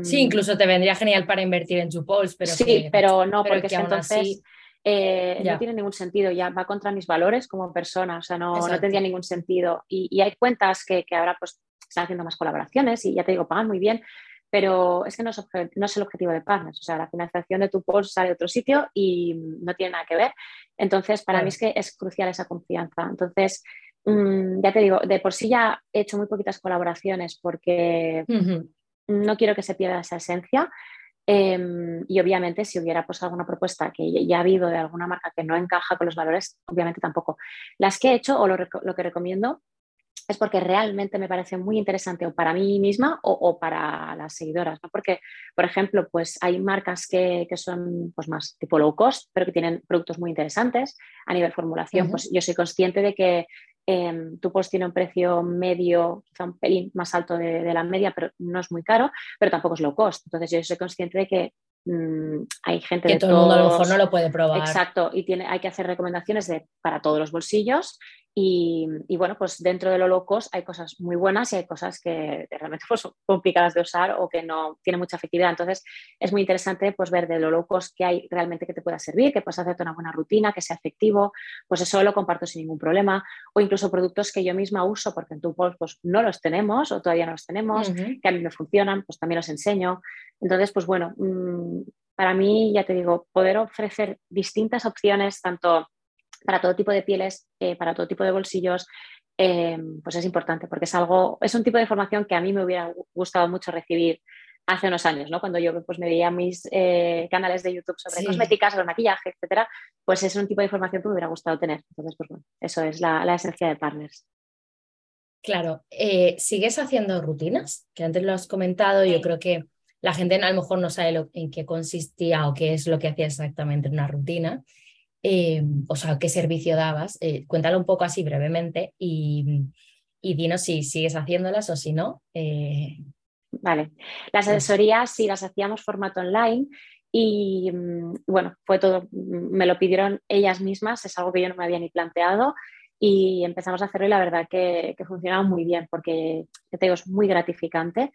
Sí, mm, incluso te vendría genial para invertir en Jupols, pero sí, pero no, porque entonces eh, no tiene ningún sentido, ya va contra mis valores como persona, o sea, no, no tendría ningún sentido. Y, hay cuentas que, ahora pues están haciendo más colaboraciones y ya te digo, pagan muy bien, pero es que no es, no es el objetivo de partners, o sea, la financiación de tu post sale de otro sitio y no tiene nada que ver. Entonces, para mí es que es crucial esa confianza. Entonces, mm, ya te digo, de por sí ya he hecho muy poquitas colaboraciones porque no quiero que se pierda esa esencia. Em, y obviamente si hubiera pues alguna propuesta que ya ha habido de alguna marca que no encaja con los valores, obviamente tampoco. Las que he hecho o lo, que recomiendo es porque realmente me parece muy interesante o para mí misma o, para las seguidoras, ¿no? Porque, por ejemplo, pues hay marcas que, que, son pues más tipo low cost, pero que tienen productos muy interesantes a nivel formulación. Pues yo soy consciente de que eh, tu post tiene un precio medio, quizá un pelín más alto de, la media, pero no es muy caro, pero tampoco es low cost. Entonces yo soy consciente de que mm, hay gente que todo el mundo a lo mejor no lo puede probar. Exacto, y tiene, hay que hacer recomendaciones de, para todos los bolsillos y, bueno, pues dentro de lo low cost hay cosas muy buenas y hay cosas que realmente pues, son complicadas de usar o que no tienen mucha efectividad. Entonces es muy interesante pues, ver de lo low cost que hay realmente que te pueda servir, que puedas hacerte una buena rutina, que sea efectivo, pues eso lo comparto sin ningún problema. O incluso productos que yo misma uso porque en tu post pues, no los tenemos o todavía no los tenemos, que a mí me funcionan, pues también los enseño. Entonces, pues bueno, mm, para mí, ya te digo, poder ofrecer distintas opciones, tanto para todo tipo de pieles, eh, para todo tipo de bolsillos, eh, pues es importante porque es algo, es un tipo de información que a mí me hubiera gustado mucho recibir hace unos años, ¿no? Cuando yo pues, me veía mis eh, canales de YouTube sobre cosméticas, sobre maquillaje, etcétera, pues es un tipo de información que me hubiera gustado tener. Entonces, pues bueno, eso es la, la esencia de Partners. Claro, eh, ¿sigues haciendo rutinas? Que antes lo has comentado, yo creo que la gente a lo mejor no sabe en qué consistía o qué es lo que hacía exactamente en una rutina, eh, o sea, qué servicio dabas. Eh, cuéntalo un poco así brevemente y, y dinos si sigues haciéndolas o si no. Vale, las asesorías sí las hacíamos formato online y mm, bueno, fue todo, me lo pidieron ellas mismas, es algo que yo no me había ni planteado y empezamos a hacerlo y la verdad que, que funcionaba muy bien porque, te digo, es muy gratificante.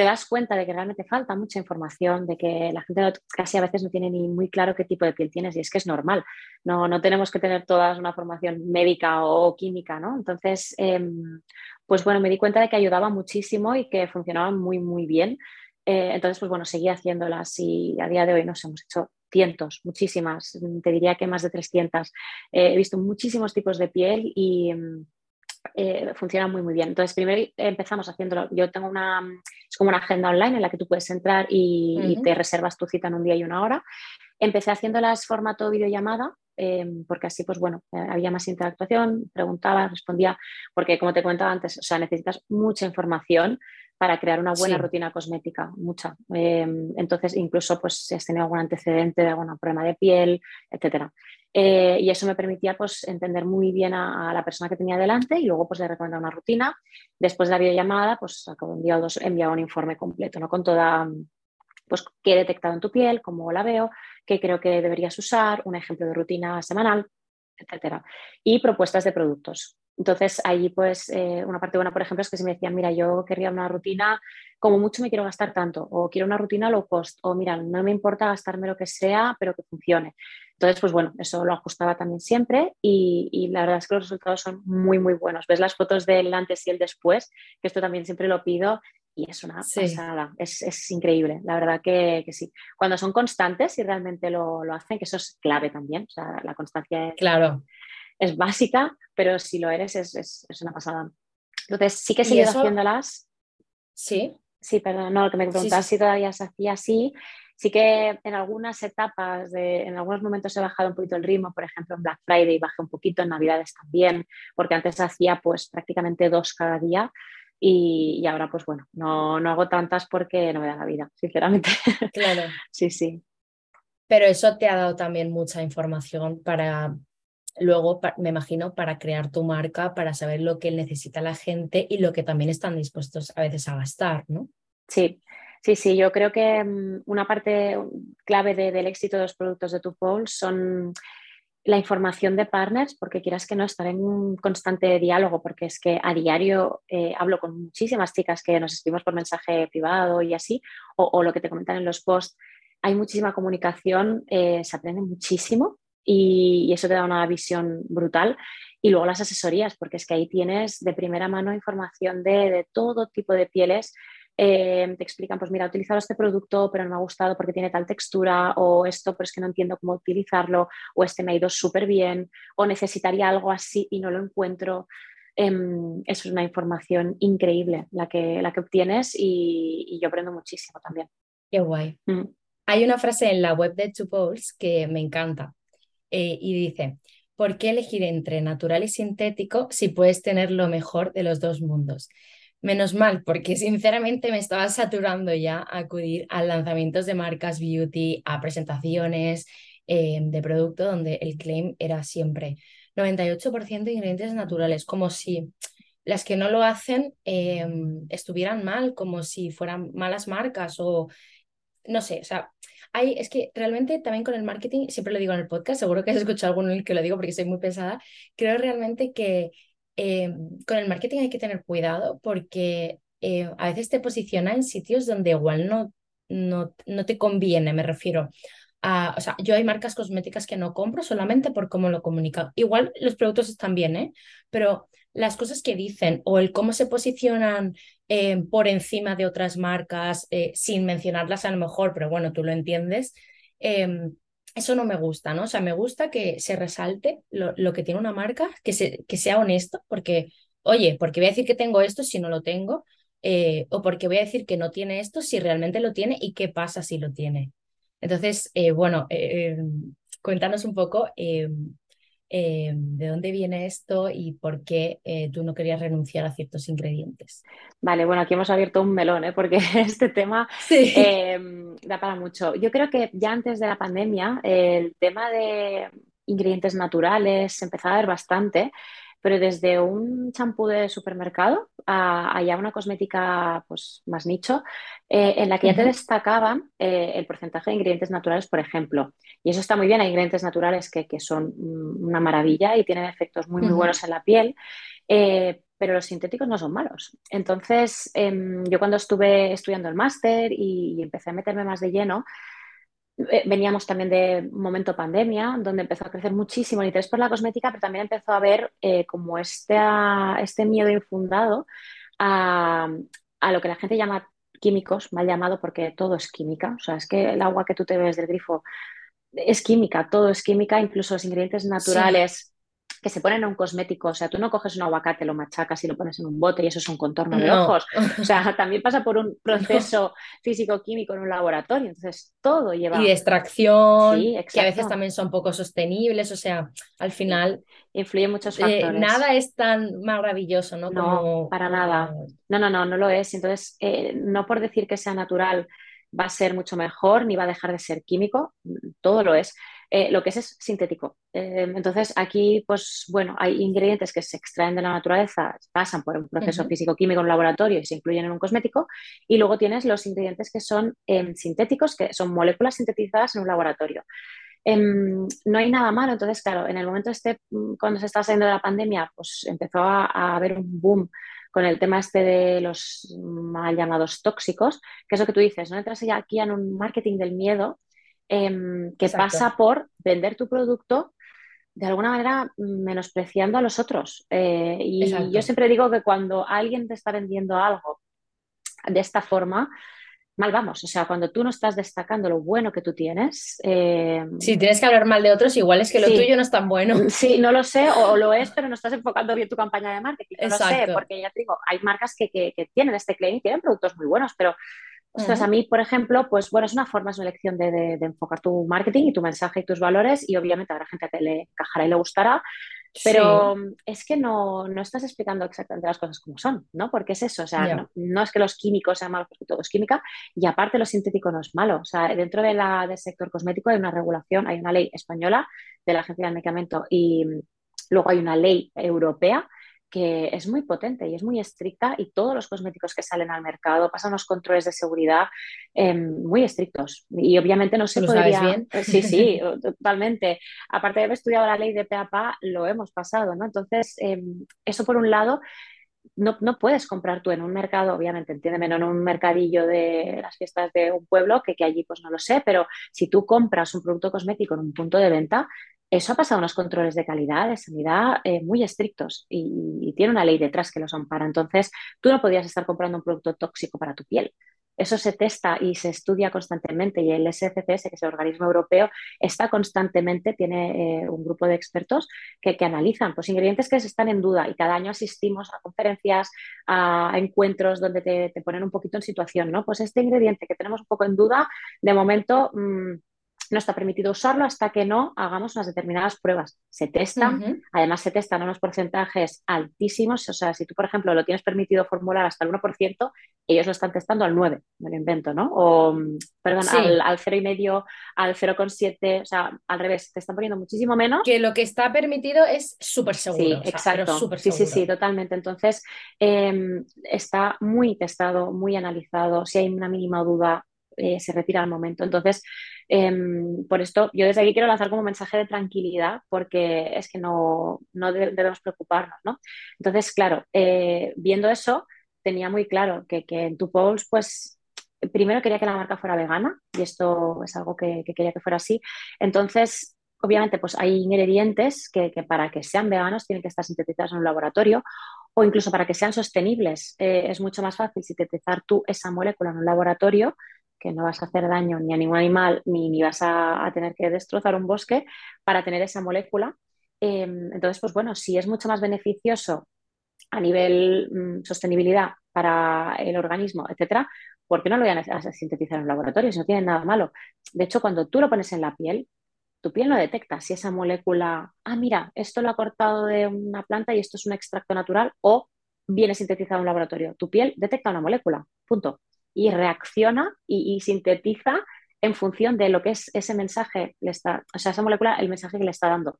Te das cuenta de que realmente falta mucha información, de que la gente casi a veces no tiene ni muy claro qué tipo de piel tienes y es que es normal. No, no tenemos que tener todas una formación médica o química, ¿no? Entonces, em, pues bueno, me di cuenta de que ayudaba muchísimo y que funcionaban muy, muy bien. Eh, entonces, pues bueno, seguí haciéndolas y a día de hoy nos hemos hecho cientos, muchísimas, te diría que más de 300. Eh, he visto muchísimos tipos de piel y mm, eh, funciona muy, muy bien. Entonces, primero empezamos haciéndolo. Yo tengo una, es como una agenda online en la que tú puedes entrar y, te reservas tu cita en un día y una hora. Empecé haciéndolas formato videollamada, em, porque así, pues bueno, eh, había más interactuación, preguntaba, respondía, porque como te comentaba antes, o sea, necesitas mucha información para crear una buena rutina cosmética, mucha. Em, entonces, incluso pues, si has tenido algún antecedente de algún problema de piel, etc. Eh, y eso me permitía pues, entender muy bien a, la persona que tenía delante y luego pues, le recomendar una rutina. Después de la videollamada, pues acabo un día o dos enviaba un informe completo, ¿no? con toda pues qué he detectado en tu piel, cómo la veo, qué creo que deberías usar, un ejemplo de rutina semanal, etcétera. Y propuestas de productos. Entonces, ahí pues eh, una parte buena, por ejemplo, es que si me decían, mira, yo querría una rutina, como mucho me quiero gastar tanto, o quiero una rutina low cost, o mira, no me importa gastarme lo que sea, pero que funcione. Entonces, pues bueno, eso lo ajustaba también siempre y, la verdad es que los resultados son muy, muy buenos. Ves las fotos del antes y el después, que esto también siempre lo pido y es una pasada, es, increíble, la verdad que, sí. Cuando son constantes y realmente lo, lo, hacen, que eso es clave también, o sea, la constancia es... Claro es básica, pero si lo eres es, una pasada. Entonces, sí que he seguido haciéndolas. Sí. Sí, perdón, no, lo que me preguntas si todavía se hacía así. Sí que en algunas etapas, de, en algunos momentos he bajado un poquito el ritmo, por ejemplo en Black Friday bajé un poquito, en Navidades también, porque antes hacía pues prácticamente dos cada día y, ahora pues bueno, no, no hago tantas porque no me da la vida, sinceramente. Claro. *laughs* sí, sí. Pero eso te ha dado también mucha información para luego, me imagino, para crear tu marca, para saber lo que necesita la gente y lo que también están dispuestos a veces a gastar, ¿no? Sí, sí, sí, yo creo que mm, una parte clave del éxito de los productos de tu son la información de partners, porque quieras que no estar en un constante diálogo, porque es que a diario eh, hablo con muchísimas chicas que nos escribimos por mensaje privado y así, o, lo que te comentan en los posts. Hay muchísima comunicación, eh, se aprende muchísimo y, eso te da una visión brutal. Y luego las asesorías, porque es que ahí tienes de primera mano información de, todo tipo de pieles. Eh, te explican, pues mira, he utilizado este producto, pero no me ha gustado porque tiene tal textura, o esto, pero es que no entiendo cómo utilizarlo, o este me ha ido súper bien, o necesitaría algo así y no lo encuentro. Em, eso es una información increíble la que, la que obtienes y, yo aprendo muchísimo también. Qué guay. Mm. Hay una frase en la web de Two Poles que me encanta, eh, y dice, ¿por qué elegir entre natural y sintético si puedes tener lo mejor de los dos mundos? Menos mal, porque sinceramente me estaba saturando ya acudir a lanzamientos de marcas beauty, a presentaciones eh, de producto donde el claim era siempre 98% de ingredientes naturales, como si las que no lo hacen eh, estuvieran mal, como si fueran malas marcas o no sé, o sea, hay, es que realmente también con el marketing, siempre lo digo en el podcast, seguro que has escuchado alguno en el que lo digo porque soy muy pesada, creo realmente que eh, con el marketing hay que tener cuidado porque eh, a veces te posiciona en sitios donde igual no, no, no te conviene, me refiero. O sea, yo hay marcas cosméticas que no compro solamente por cómo lo comunican. Igual los productos están bien, ¿eh? Pero las cosas que dicen o el cómo se posicionan eh, por encima de otras marcas, eh, sin mencionarlas a lo mejor, pero bueno, tú lo entiendes, em, eso no me gusta, ¿no? O sea, me gusta que se resalte lo, que tiene una marca, que, se, que sea honesto, porque, oye, porque voy a decir que tengo esto si no lo tengo, eh, o porque voy a decir que no tiene esto si realmente lo tiene y qué pasa si lo tiene. Entonces, bueno, cuéntanos un poco eh, de dónde viene esto y por qué eh, tú no querías renunciar a ciertos ingredientes. Vale, bueno, aquí hemos abierto un melón, ¿eh? porque *laughs* este tema em, da para mucho. Yo creo que ya antes de la pandemia el tema de ingredientes naturales empezaba a ver bastante pero desde un champú de supermercado a, a, ya una cosmética pues, más nicho, eh, en la que ya te destacaban eh, el porcentaje de ingredientes naturales, por ejemplo. Y eso está muy bien, hay ingredientes naturales que, que son una maravilla y tienen efectos muy, muy buenos en la piel. Eh, pero los sintéticos no son malos. Entonces, em, yo cuando estuve estudiando el máster y, y empecé a meterme más de lleno, veníamos también de un momento pandemia, donde empezó a crecer muchísimo el interés por la cosmética, pero también empezó a haber eh, como este, este miedo infundado a, lo que la gente llama químicos, mal llamado porque todo es química. O sea, es que el agua que tú te bebes del grifo es química, todo es química, incluso los ingredientes naturales que se ponen en un cosmético. O sea, tú no coges un aguacate, lo machacas y lo pones en un bote y eso es un contorno de ojos. O sea, *laughs* también pasa por un proceso físico-químico en un laboratorio. Entonces, todo lleva. Y de extracción, que a veces también son poco sostenibles. O sea, al final. Influye muchos eh, factores. nada es tan maravilloso, ¿no? No, para nada. No, no, no, no lo es. Entonces, eh, no por decir que sea natural va a ser mucho mejor ni va a dejar de ser químico, todo lo es. Eh, lo que es es sintético. Eh, entonces, aquí, pues bueno, hay ingredientes que se extraen de la naturaleza, pasan por un proceso físico-químico en un laboratorio y se incluyen en un cosmético, y luego tienes los ingredientes que son em, sintéticos, que son moléculas sintetizadas en un laboratorio. Em, no hay nada malo, entonces, claro, en el momento este, mm, cuando se estaba saliendo de la pandemia, pues empezó a, a haber un boom con el tema este de los mal llamados tóxicos, que es lo que tú dices, no entras ya aquí en un marketing del miedo Em, que pasa por vender tu producto de alguna manera menospreciando a los otros. Eh, y yo siempre digo que cuando alguien te está vendiendo algo de esta forma, mal vamos. O sea, cuando tú no estás destacando lo bueno que tú tienes. Eh, si tienes que hablar mal de otros, igual es que lo tuyo no es tan bueno. *laughs* Sí, no lo sé, o, lo es, *laughs* pero no estás enfocando bien tu campaña de marketing. No lo sé, porque ya te digo, hay marcas que, que, que tienen este claim y tienen productos muy buenos, pero Ostras, a mí, por ejemplo, pues bueno, es una forma, es una elección de, enfocar tu marketing y tu mensaje y tus valores y obviamente habrá gente que le encajará y le gustará, pero es que no, no, estás explicando exactamente las cosas como son, ¿no? Porque es eso, o sea, no, es que los químicos sean malos porque todo es química y aparte lo sintético no es malo, o sea, dentro de la, del sector cosmético hay una regulación, hay una ley española de la Agencia del Medicamento y luego hay una ley europea que es muy potente y es muy estricta y todos los cosméticos que salen al mercado pasan los controles de seguridad em, muy estrictos y obviamente no se podría... bien? Eh, sí, sí, *laughs* totalmente. Aparte de haber estudiado la ley de PAPA, lo hemos pasado, ¿no? Entonces, em, eso por un lado... No, no, puedes comprar tú en un mercado, obviamente, entiéndeme, no en un mercadillo de las fiestas de un pueblo, que, que allí pues no lo sé, pero si tú compras un producto cosmético en un punto de venta, eso ha pasado unos controles de calidad, de sanidad eh, muy estrictos y, tiene una ley detrás que los ampara. Entonces, tú no podías estar comprando un producto tóxico para tu piel. Eso se testa y se estudia constantemente y el SCCS, que es el organismo europeo, está constantemente, tiene eh, un grupo de expertos que, analizan pues, ingredientes que están en duda y cada año asistimos a conferencias, a, encuentros donde te, ponen un poquito en situación, ¿no? Pues este ingrediente que tenemos un poco en duda, de momento... Mm, no está permitido usarlo hasta que no hagamos unas determinadas pruebas. Se testan, además se testan unos porcentajes altísimos, o sea, si tú, por ejemplo, lo tienes permitido formular hasta el 1%, ellos lo están testando al 9%, me lo invento, ¿no? O, perdón, al, al 0,5%, al 0,7%, o sea, al revés, te están poniendo muchísimo menos. Que lo que está permitido es súper seguro. Sí, exacto. sí, sí, sí, totalmente. Entonces, em, está muy testado, muy analizado. Si hay una mínima duda, eh, se retira al momento. Entonces, em, por esto, yo desde aquí quiero lanzar como mensaje de tranquilidad, porque es que no, no debemos preocuparnos, ¿no? Entonces, claro, eh, viendo eso, tenía muy claro que, que en tu polls, pues primero quería que la marca fuera vegana y esto es algo que, quería que fuera así. Entonces, obviamente, pues hay ingredientes que, que, para que sean veganos tienen que estar sintetizados en un laboratorio o incluso para que sean sostenibles. Eh, es mucho más fácil sintetizar tú esa molécula en un laboratorio que no vas a hacer daño ni a ningún animal, ni, ni vas a, tener que destrozar un bosque para tener esa molécula. Em, entonces, pues bueno, si es mucho más beneficioso a nivel mm, sostenibilidad para el organismo, etcétera, ¿por qué no lo voy a, sintetizar en un laboratorio? Si no tiene nada malo. De hecho, cuando tú lo pones en la piel, tu piel no detecta si esa molécula, ah, mira, esto lo ha cortado de una planta y esto es un extracto natural o viene sintetizado en un laboratorio. Tu piel detecta una molécula, punto. Y reacciona y, sintetiza en función de lo que es ese mensaje, le está, o sea, esa molécula, el mensaje que le está dando.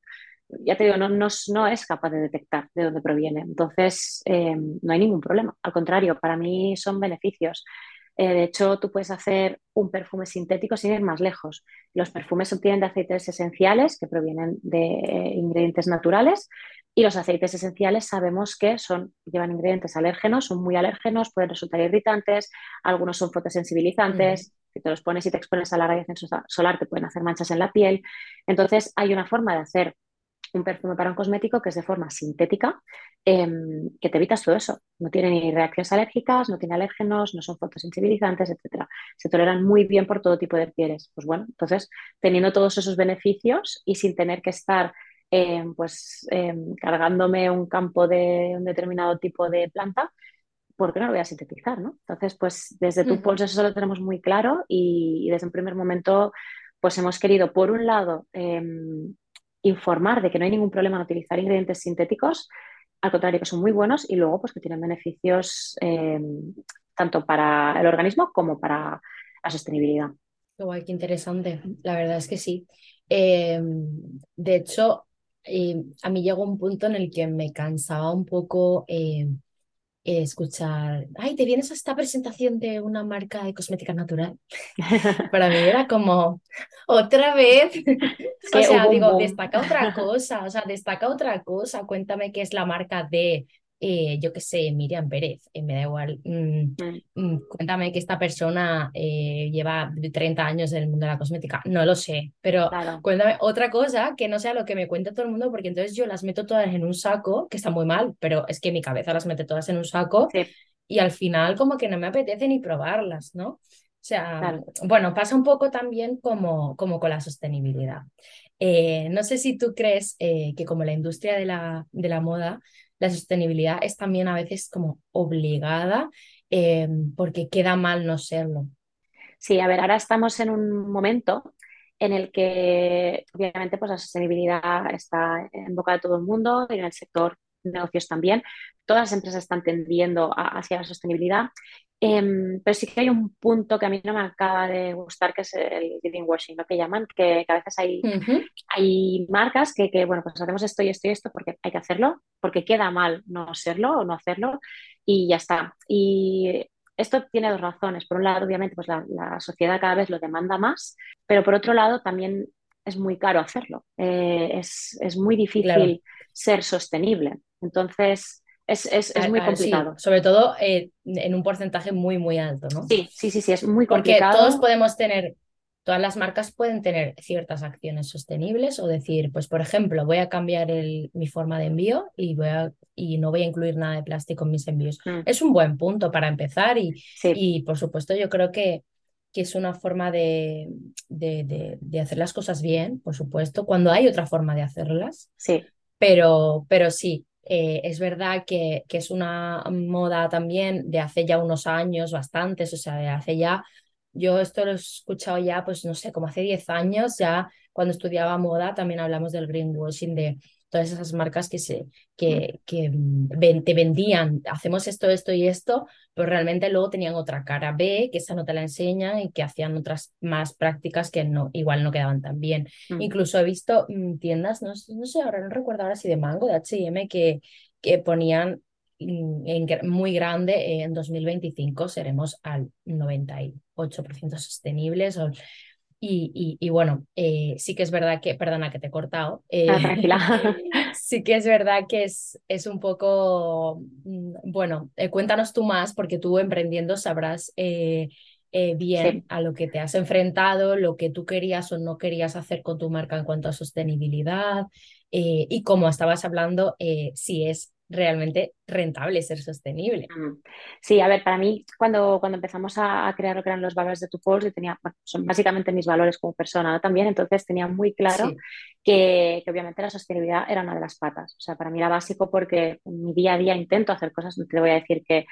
Ya te digo, no, no, es capaz de detectar de dónde proviene. Entonces, eh, no hay ningún problema. Al contrario, para mí son beneficios. Eh, de hecho, tú puedes hacer un perfume sintético sin ir más lejos. Los perfumes se obtienen de aceites esenciales que provienen de eh, ingredientes naturales y los aceites esenciales sabemos que son, llevan ingredientes alérgenos, son muy alérgenos, pueden resultar irritantes, algunos son fotosensibilizantes. Si te los pones y te expones a la radiación solar, te pueden hacer manchas en la piel. Entonces, hay una forma de hacer un perfume para un cosmético que es de forma sintética, em, que te evitas todo eso. No tiene ni reacciones alérgicas, no tiene alérgenos, no son fotosensibilizantes, etc. Se toleran muy bien por todo tipo de pieles. Pues bueno, entonces, teniendo todos esos beneficios y sin tener que estar em, pues em, cargándome un campo de un determinado tipo de planta, ¿por qué no lo voy a sintetizar? ¿no? Entonces, pues desde tu uh eso lo tenemos muy claro y, y, desde un primer momento pues hemos querido, por un lado, informar de que no hay ningún problema en utilizar ingredientes sintéticos, al contrario, que son muy buenos y luego pues que tienen beneficios eh, tanto para el organismo como para la sostenibilidad. Qué qué interesante. La verdad es que sí. Eh, de hecho, a mí llegó un punto en el que me cansaba un poco escuchar, ay, te vienes a esta presentación de una marca de cosmética natural. *laughs* *laughs* Para mí era como, otra vez. *laughs* o sea, digo, destaca otra cosa, o sea, destaca otra cosa. Cuéntame qué es la marca de eh, yo qué sé, Miriam Pérez, eh, me da igual. Mm, mm. Mm, cuéntame que esta persona eh, lleva 30 años en el mundo de la cosmética. No lo sé, pero cuéntame otra cosa que no sea lo que me cuenta todo el mundo, porque entonces yo las meto todas en un saco, que está muy mal, pero es que mi cabeza las mete todas en un saco y al final como que no me apetece ni probarlas, ¿no? O sea, bueno, pasa un poco también como, como con la sostenibilidad. no sé si tú crees que como la industria de la, de la moda la sostenibilidad es también a veces como obligada eh, porque queda mal no serlo. Sí, a ver, ahora estamos en un momento en el que obviamente pues la sostenibilidad está en boca de todo el mundo y en el sector negocios también. Todas las empresas están tendiendo hacia la sostenibilidad Em, pero sí que hay un punto que a mí no me acaba de gustar, que es el greenwashing, lo que llaman, que, a veces hay, hay marcas que, que, bueno, pues hacemos esto y esto y esto porque hay que hacerlo, porque queda mal no serlo o no hacerlo y ya está. Y esto tiene dos razones. Por un lado, obviamente, pues la, sociedad cada vez lo demanda más, pero por otro lado también es muy caro hacerlo. Eh, es, es, muy difícil ser sostenible. Entonces, es, es, es muy complicado. sobre todo eh, en un porcentaje muy, muy alto, ¿no? Sí, sí, sí, sí, es muy complicado. Porque todos podemos tener, todas las marcas pueden tener ciertas acciones sostenibles o decir, pues por ejemplo, voy a cambiar el, mi forma de envío y, voy a, y no voy a incluir nada de plástico en mis envíos. Mm. Es un buen punto para empezar y, y por supuesto yo creo que que es una forma de, de, de, de, hacer las cosas bien, por supuesto, cuando hay otra forma de hacerlas. Sí. Pero, pero sí, eh, es verdad que, que, es una moda también de hace ya unos años, bastantes, o sea, de hace ya, yo esto lo he escuchado ya, pues no sé, como hace 10 años, ya cuando estudiaba moda también hablamos del greenwashing, de todas esas marcas que, se, que, que te vendían, hacemos esto, esto y esto, pero realmente luego tenían otra cara B, que esa no te la enseñan y que hacían otras más prácticas que no, igual no quedaban tan bien. Mm. Incluso he visto mm, tiendas, no, no, sé, ahora no recuerdo ahora si de Mango, de H&M, que, que ponían mm, en, muy grande, en 2025 seremos al 98% sostenibles o y, y, bueno, eh, sí que es verdad que, perdona que te he cortado, eh, *laughs* sí que es verdad que es, es un poco, mm, bueno, eh, cuéntanos tú más porque tú emprendiendo sabrás bien a lo que te has enfrentado, lo que tú querías o no querías hacer con tu marca en cuanto a sostenibilidad y como estabas hablando, si es realmente rentable, ser sostenible. Sí, a ver, para mí cuando, cuando empezamos a, crear lo que eran los valores de tu Pulse, yo tenía, son básicamente mis valores como persona también, entonces tenía muy claro que, que, obviamente la sostenibilidad era una de las patas. O sea, para mí era básico porque en mi día a día intento hacer cosas, no te voy a decir que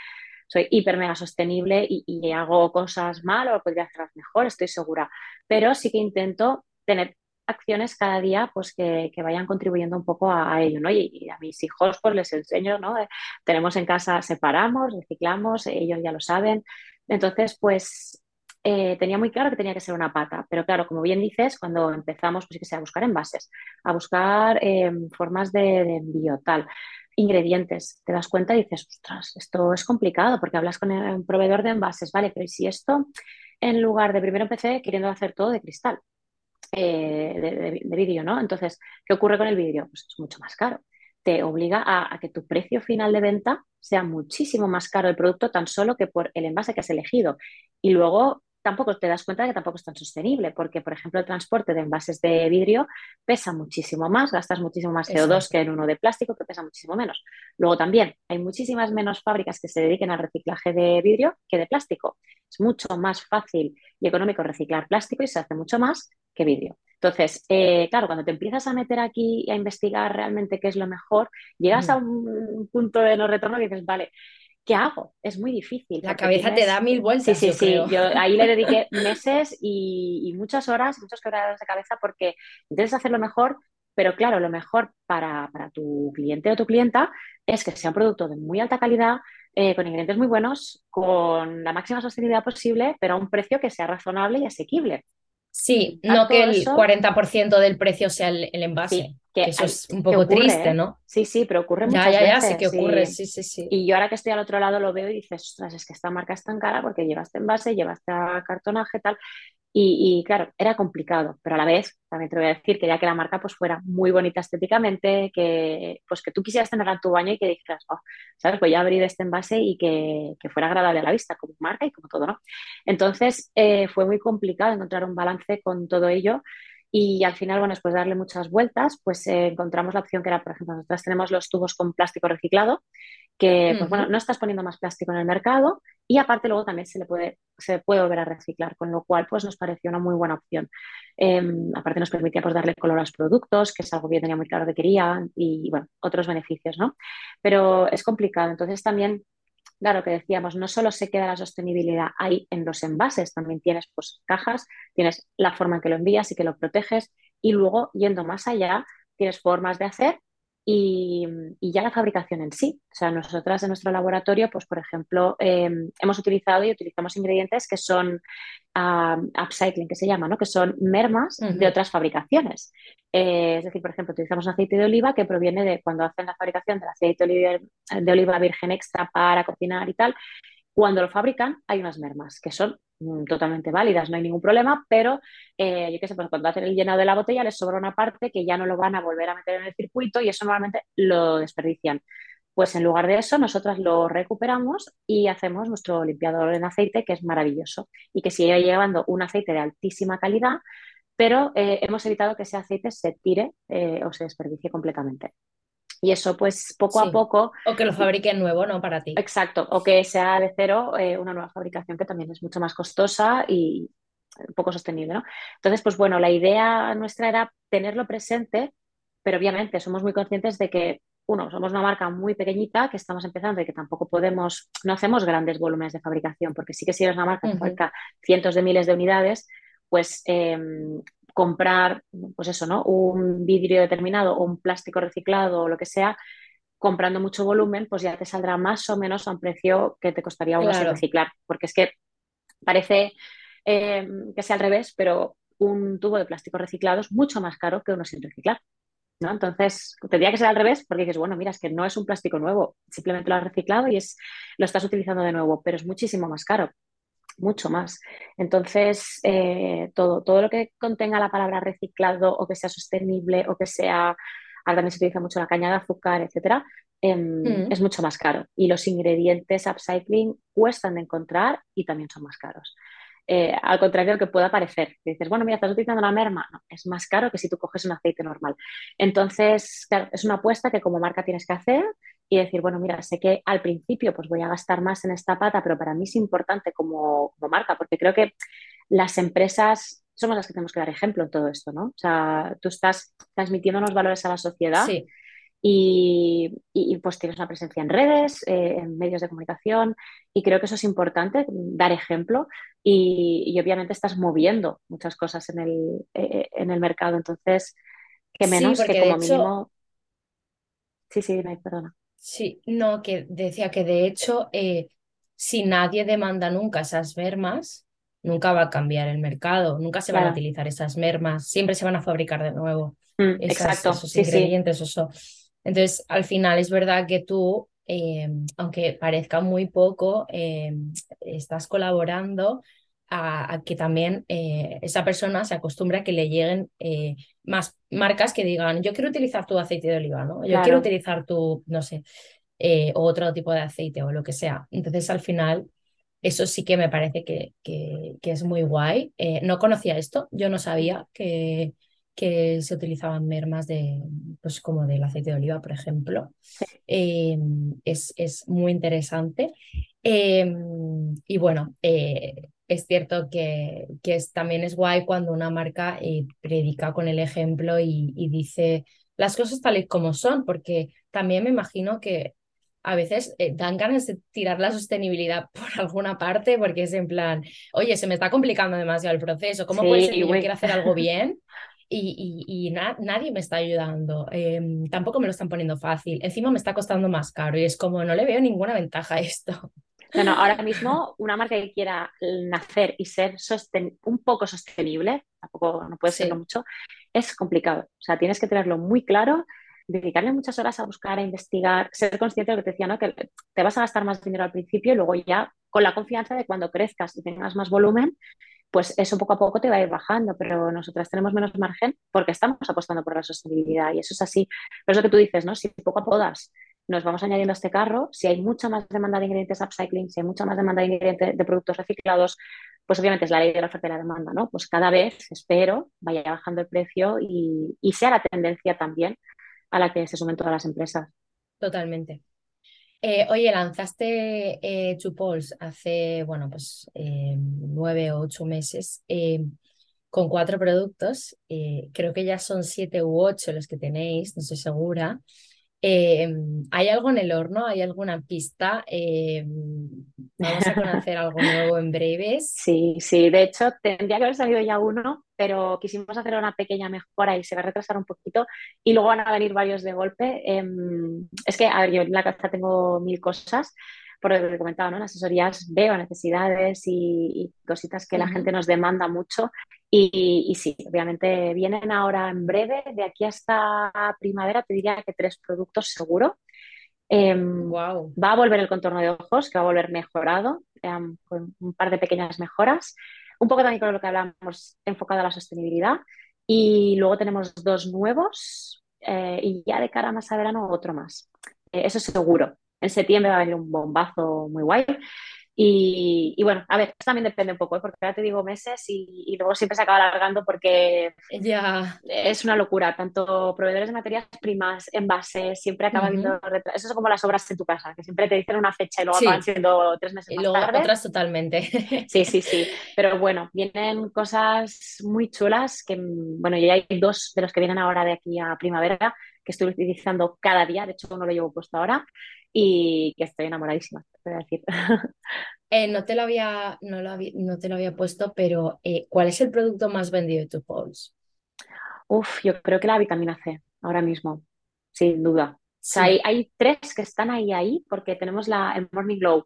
soy hiper mega sostenible y, y hago cosas mal o podría hacerlas mejor, estoy segura, pero sí que intento tener acciones cada día pues que, vayan contribuyendo un poco a, ello, ¿no? Y, a mis hijos pues les enseño, ¿no? Eh, tenemos en casa, separamos, reciclamos, ellos ya lo saben. Entonces, pues eh, tenía muy claro que tenía que ser una pata, pero claro, como bien dices, cuando empezamos, pues que sea a buscar envases, a buscar em, formas de, de envío, tal ingredientes, te das cuenta y dices, ostras, esto es complicado porque hablas con un proveedor de envases, vale, pero ¿y si esto en lugar de primero empecé queriendo hacer todo de cristal, eh, de, vidrio, ¿no? Entonces, ¿qué ocurre con el vidrio? Pues es mucho más caro. Te obliga a, a, que tu precio final de venta sea muchísimo más caro el producto tan solo que por el envase que has elegido. Y luego tampoco te das cuenta de que tampoco es tan sostenible, porque, por ejemplo, el transporte de envases de vidrio pesa muchísimo más, gastas muchísimo más CO2 que en uno de plástico, que pesa muchísimo menos. Luego también hay muchísimas menos fábricas que se dediquen al reciclaje de vidrio que de plástico. Es mucho más fácil y económico reciclar plástico y se hace mucho más que vidrio. Entonces, eh, claro, cuando te empiezas a meter aquí y a investigar realmente qué es lo mejor, llegas a un punto de no retorno y dices, vale, ¿qué hago? Es muy difícil. La cabeza te da mil vueltas. Sí, sí, sí. Yo ahí le dediqué *laughs* meses y, muchas horas, muchos quebraderos de cabeza porque intentas hacerlo mejor, pero claro, lo mejor para, tu cliente o tu clienta es que sea un producto de muy alta calidad, eh, con ingredientes muy buenos, con la máxima sostenibilidad posible, pero a un precio que sea razonable y asequible. Sí, no que el 40% del precio sea el, envase. Que, eso es un poco triste, ¿eh? ¿no? Sí, sí, pero ocurre muchas ya, ya, Ya, sí que ocurre, sí. sí, sí, Y yo ahora que estoy al otro lado lo veo y dices, ostras, es que esta marca es tan cara porque llevaste envase, llevaste cartonaje, tal. Y, claro, era complicado, pero a la vez también te voy a decir que quería que la marca pues fuera muy bonita estéticamente, que pues que tú quisieras tenerla en tu baño y que dijeras, oh, ¿sabes? Voy a abrir este envase y que, fuera agradable a la vista como marca y como todo, ¿no? Entonces eh, fue muy complicado encontrar un balance con todo ello y al final, bueno, después de darle muchas vueltas, pues eh, encontramos la opción que era, por ejemplo, nosotros tenemos los tubos con plástico reciclado, que, pues bueno, no estás poniendo más plástico en el mercado y aparte luego también se le puede, se puede volver a reciclar, con lo cual pues nos pareció una muy buena opción. Em, aparte nos permitía pues darle color a los productos, que es algo que yo tenía muy claro que quería y bueno, otros beneficios, ¿no? Pero es complicado, entonces también claro, que decíamos, no solo se queda la sostenibilidad ahí en los envases, también tienes pues cajas, tienes la forma en que lo envías y que lo proteges y luego yendo más allá, tienes formas de hacer y, ya la fabricación en sí. O sea, nosotras en nuestro laboratorio, pues por ejemplo, em, hemos utilizado y utilizamos ingredientes que son upcycling, que se llama, ¿no? que son mermas de otras fabricaciones. Eh, es decir, por ejemplo, utilizamos un aceite de oliva que proviene de cuando hacen la fabricación del aceite de oliva, de oliva virgen extra para cocinar y tal. Cuando lo fabrican hay unas mermas que son totalmente válidas, no hay ningún problema, pero eh, yo qué sé, pues cuando hacen el llenado de la botella les sobra una parte que ya no lo van a volver a meter en el circuito y eso normalmente lo desperdician. Pues en lugar de eso, nosotras lo recuperamos y hacemos nuestro limpiador en aceite, que es maravilloso y que sigue llevando un aceite de altísima calidad, pero eh, hemos evitado que ese aceite se tire eh, o se desperdicie completamente. Y eso, pues, poco a poco. O que lo fabriquen nuevo, ¿no? Para ti. Exacto. O que sea de cero eh, una nueva fabricación que también es mucho más costosa y poco sostenible, ¿no? Entonces, pues bueno, la idea nuestra era tenerlo presente, pero obviamente somos muy conscientes de que, uno, somos una marca muy pequeñita que estamos empezando y que tampoco podemos, no hacemos grandes volúmenes de fabricación, porque sí que si eres una marca que fabrica cientos de miles de unidades, pues em, comprar, pues eso, ¿no? Un vidrio determinado o un plástico reciclado o lo que sea, comprando mucho volumen, pues ya te saldrá más o menos a un precio que te costaría uno sin reciclar. Porque es que parece eh, que sea al revés, pero un tubo de plástico reciclado es mucho más caro que uno sin reciclar. ¿no? Entonces, tendría que ser al revés, porque dices, bueno, mira, es que no es un plástico nuevo, simplemente lo has reciclado y es, lo estás utilizando de nuevo, pero es muchísimo más caro mucho más. Entonces, eh, todo, todo lo que contenga la palabra reciclado o que sea sostenible o que sea, ahora también se utiliza mucho la caña de azúcar, etcétera, em, mm. es mucho más caro. Y los ingredientes upcycling cuestan de encontrar y también son más caros. Eh, al contrario de lo que pueda parecer. Dices, bueno, mira, estás utilizando una merma. No, es más caro que si tú coges un aceite normal. Entonces, es una apuesta que como marca tienes que hacer y decir, bueno, mira, sé que al principio pues voy a gastar más en esta pata, pero para mí es importante como, marca, porque creo que las empresas somos las que tenemos que dar ejemplo en todo esto, ¿no? O sea, tú estás transmitiendo unos valores a la sociedad y, pues tienes una presencia en redes, eh, en medios de comunicación y creo que eso es importante, dar ejemplo y, obviamente estás moviendo muchas cosas en el, eh, en el mercado, entonces, que menos que como mínimo... Sí, sí, perdona. Sí, no, que decía que de hecho, eh, si nadie demanda nunca esas mermas, nunca va a cambiar el mercado, nunca se van a utilizar esas mermas, siempre se van a fabricar de nuevo mm, exacto. esos ingredientes. Entonces, al final es verdad que tú, eh, aunque parezca muy poco, eh, estás colaborando a, que también eh, esa persona se acostumbre a que le lleguen más marcas que digan, yo quiero utilizar tu aceite de oliva, ¿no? Yo quiero utilizar tu, no sé, otro tipo de aceite o lo que sea. Entonces, al final, eso sí que me parece que, que, que es muy guay. no conocía esto, yo no sabía que que se utilizaban mermas de, pues como del aceite de oliva, por ejemplo. Em, es, es, muy interesante. Em, y bueno, eh, es cierto que, que es, también es guay cuando una marca eh, predica con el ejemplo y, y, dice las cosas tal y como son, porque también me imagino que a veces eh, dan ganas de tirar la sostenibilidad *laughs* por alguna parte, porque es en plan, oye, se me está complicando demasiado el proceso, ¿cómo puede ser que yo quiera hacer algo bien *laughs* y, y, nadie me está ayudando. Em, tampoco me lo están poniendo fácil. Encima me está costando más caro y es como no le veo ninguna ventaja a esto. No, no, ahora *laughs* mismo una marca que quiera nacer y ser un poco sostenible, tampoco no puede serlo mucho, es complicado. O sea, tienes que tenerlo muy claro, dedicarle muchas horas a buscar, a investigar, ser consciente de lo que te decía, ¿no? que te vas a gastar más dinero al principio y luego ya con la confianza de cuando crezcas y tengas más volumen, pues eso poco a poco te va a ir bajando, pero nosotras tenemos menos margen porque estamos apostando por la sostenibilidad y eso es así. Pero es lo que tú dices, ¿no? Si poco a poco nos vamos añadiendo a este carro, si hay mucha más demanda de ingredientes upcycling, si hay mucha más demanda de ingredientes de productos reciclados, pues obviamente es la ley de la oferta y la demanda, ¿no? Pues cada vez, espero, vaya bajando el precio y, y sea la tendencia también a la que se sumen todas las empresas. Totalmente. Eh, oye, lanzaste eh, Chupols hace, bueno, pues eh, nueve o ocho meses con cuatro productos. creo que ya son siete u ocho los que tenéis, no estoy segura. Em, ¿Hay algo en el horno? ¿Hay alguna pista? Em, ¿Vamos a *laughs* conocer algo nuevo en breves? Sí, sí, de hecho tendría que haber salido ya uno, pero quisimos hacer una pequeña mejora y se va a retrasar un poquito y luego van a venir varios de golpe. Em, es que, a ver, yo en la casa tengo mil cosas, por lo que he comentado, ¿no? En asesorías veo necesidades y, cositas que la gente nos demanda mucho. Y, sí, obviamente vienen ahora en breve, de aquí hasta primavera, te diría que tres productos seguro. wow. Va a volver el contorno de ojos, que va a volver mejorado, em, con un par de pequeñas mejoras. Un poco también con lo que hablamos, enfocado a la sostenibilidad. Y luego tenemos dos nuevos eh, y ya de cara más a verano otro más. Eh, eso seguro. En septiembre va a venir un bombazo muy guay. Y, bueno, a ver, también depende un poco, ¿eh? porque ahora te digo meses y, luego siempre se acaba alargando porque ya es una locura. Tanto proveedores de materias primas, envases, siempre acaba habiendo Eso es como las obras en tu casa, que siempre te dicen una fecha y luego acaban siendo tres meses y más luego tarde. otras totalmente. *laughs* Sí, sí, sí. Pero bueno, vienen cosas muy chulas que, bueno, ya hay dos de los que vienen ahora de aquí a primavera que estoy utilizando cada día, de hecho no lo llevo puesto ahora, y que estoy enamoradísima, te voy a decir. *laughs* Eh, no, te lo había, no, lo había, no te lo había puesto, pero eh, ¿cuál es el producto más vendido de tu Pulse? Uf, yo creo que la vitamina C, ahora mismo, sin duda. hay, hay, tres que están ahí, ahí, porque tenemos la, el Morning Glow,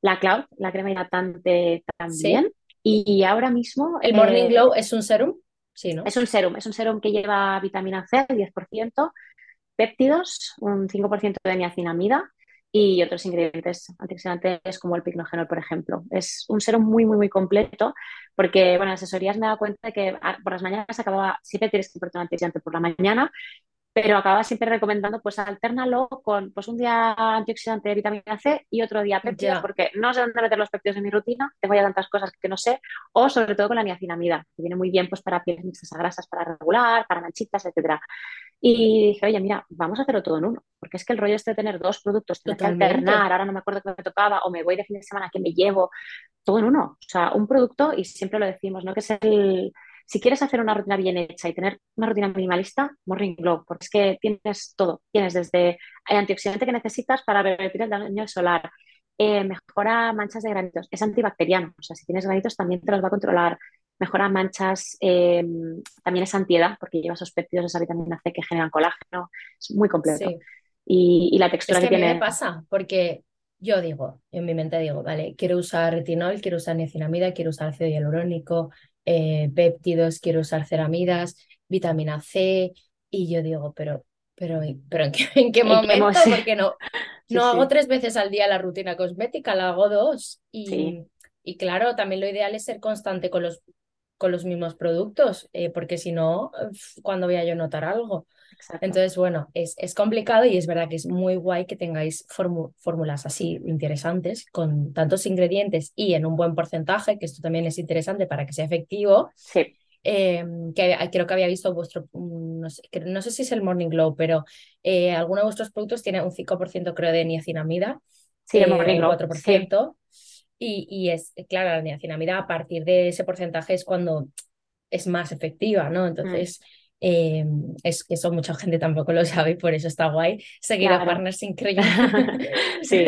la Cloud, la crema hidratante también. Y ahora mismo... ¿El Morning eh, Glow es un serum? Sí, ¿no? Es un serum, es un serum que lleva vitamina C, 10%, péptidos, un 5% de niacinamida y otros ingredientes antioxidantes como el picnogenol, por ejemplo. Es un serum muy, muy, muy completo porque, bueno, en asesorías me he dado cuenta de que ah, por las mañanas acababa, siempre tienes que importar un antioxidante por la mañana, pero acababa siempre recomendando, pues alternalo con pues, un día antioxidante de vitamina C y otro día péptidos, porque no sé dónde meter los péptidos en mi rutina, tengo ya tantas cosas que no sé, o sobre todo con la niacinamida, que viene muy bien pues para pieles mixtas a grasas, para regular, para manchitas, etcétera. Y dije, oye, mira, vamos a hacerlo todo en uno, porque es que el rollo es de tener dos productos, tener que alternar, ahora no me acuerdo qué me tocaba, o me voy de fin de semana, que me llevo, todo en uno. O sea, un producto, y siempre lo decimos, ¿no? Que es el si quieres hacer una rutina bien hecha y tener una rutina minimalista, Morning Glow, porque es que tienes todo. Tienes desde el antioxidante que necesitas para revertir el daño solar, eh, mejora manchas de granitos, es antibacteriano, o sea, si tienes granitos también te los va a controlar, mejora manchas, eh, también es antiedad, porque lleva esos péptidos, esa vitamina C que generan colágeno, es muy completo. Y, la textura es que, tiene... A mí me pasa, porque yo digo, en mi mente digo, vale, quiero usar retinol, quiero usar niacinamida, quiero usar ácido hialurónico, eh, péptidos, quiero usar ceramidas, vitamina C, y yo digo, pero, pero, pero *laughs* ¿en qué, momento? Porque no, *laughs* no hago tres veces al día la rutina cosmética, la hago dos. Y, y claro, también lo ideal es ser constante con los, con los mismos productos, eh, porque si no, ¿cuándo voy a yo notar algo? Entonces, bueno, es, es, complicado y es verdad que es muy guay que tengáis fórmulas así interesantes con tantos ingredientes y en un buen porcentaje, que esto también es interesante para que sea efectivo. Sí. Em, que creo que había visto vuestro, mm, no sé, no sé, si es el Morning Glow, pero eh, alguno de vuestros productos tiene un 5% creo de niacinamida, sí, el Morning Glow, 4%, y, y, es, claro, la niacinamida a partir de ese porcentaje es cuando es más efectiva, ¿no? Mm. Em, es que eso mucha gente tampoco lo sabe y por eso está guay seguir a partners increíbles. *laughs* sí,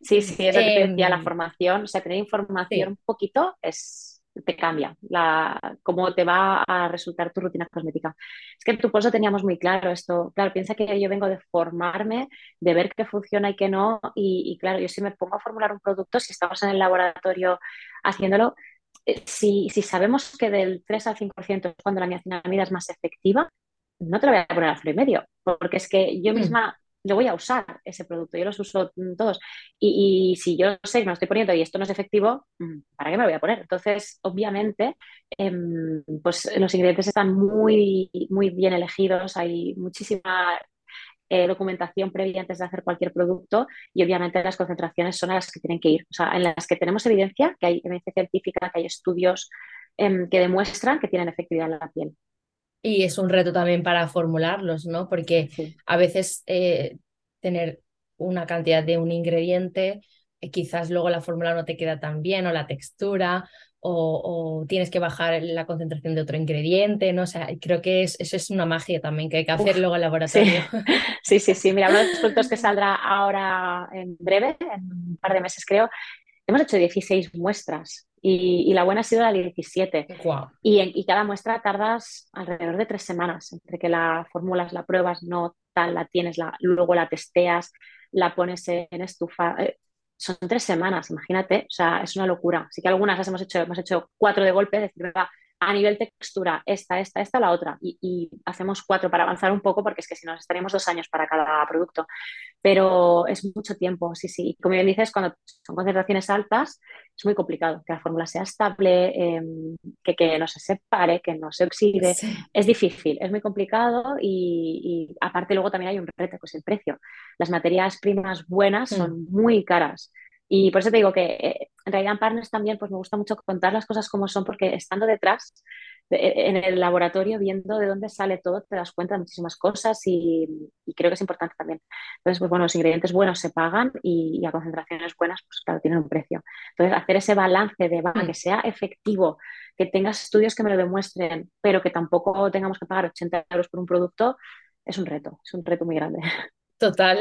sí, sí, es lo que decía, la em, formación, o sea, tener información un poquito es te cambia la, cómo te va a resultar tu rutina cosmética. Es que en tu pozo teníamos muy claro esto. Claro, piensa que yo vengo de formarme, de ver qué funciona y qué no. Y, claro, yo si me pongo a formular un producto, si estamos en el laboratorio haciéndolo, eh, si, si sabemos que del 3 al 5% es cuando la niacinamida es más efectiva, no te lo voy a poner al y medio, porque es que yo mm. misma yo voy a usar ese producto, yo los uso todos. Y, si yo sé que me lo estoy poniendo y esto no es efectivo, mm, ¿para qué me lo voy a poner? Entonces, obviamente, em, pues los ingredientes están muy, muy bien elegidos, hay muchísima eh, documentación previa antes de hacer cualquier producto y obviamente las concentraciones son a las que tienen que ir, o sea, en las que tenemos evidencia, que hay evidencia científica, que hay estudios em, que demuestran que tienen efectividad en la piel. Y es un reto también para formularlos, ¿no? Porque a veces eh, tener una cantidad de un ingrediente, eh, quizás luego la fórmula no te queda tan bien o la textura. O, tienes que bajar la concentración de otro ingrediente, ¿no? O sea, creo que es, eso es una magia también que hay que hacer luego en laboratorio. *laughs* Sí. sí, sí, Mira, uno de los productos que saldrá ahora en breve, en un par de meses creo, hemos hecho 16 muestras y, la buena ha sido la 17. Y, y cada muestra tardas alrededor de tres semanas entre que la formulas, la pruebas, no tal, la tienes, la, luego la testeas, la pones en estufa. Eh, son tres semanas, imagínate, o sea, es una locura. Así que algunas las hemos hecho, hemos hecho cuatro de golpe, decir, a nivel textura, esta, esta, esta, la otra. Y, hacemos cuatro para avanzar un poco, porque es que si no, estaríamos dos años para cada producto. Pero es mucho tiempo, sí, sí. Como bien dices, cuando son concentraciones altas, es muy complicado que la fórmula sea estable, em, que, que, no se separe, que no se oxide. Es difícil, es muy complicado y, aparte luego también hay un reto, que es el precio. Las materias primas buenas son mm. muy caras. Y por eso te digo que eh, en realidad en Partners también pues me gusta mucho contar las cosas como son, porque estando detrás, en el laboratorio, viendo de dónde sale todo, te das cuenta de muchísimas cosas y, creo que es importante también. Entonces, pues bueno, los ingredientes buenos se pagan y, a concentraciones buenas, pues claro, tienen un precio. Entonces, hacer ese balance de, va, que sea efectivo, que tengas estudios que me lo demuestren, pero que tampoco tengamos que pagar 80 euros por un producto, es un reto, es un reto muy grande. *laughs* Total.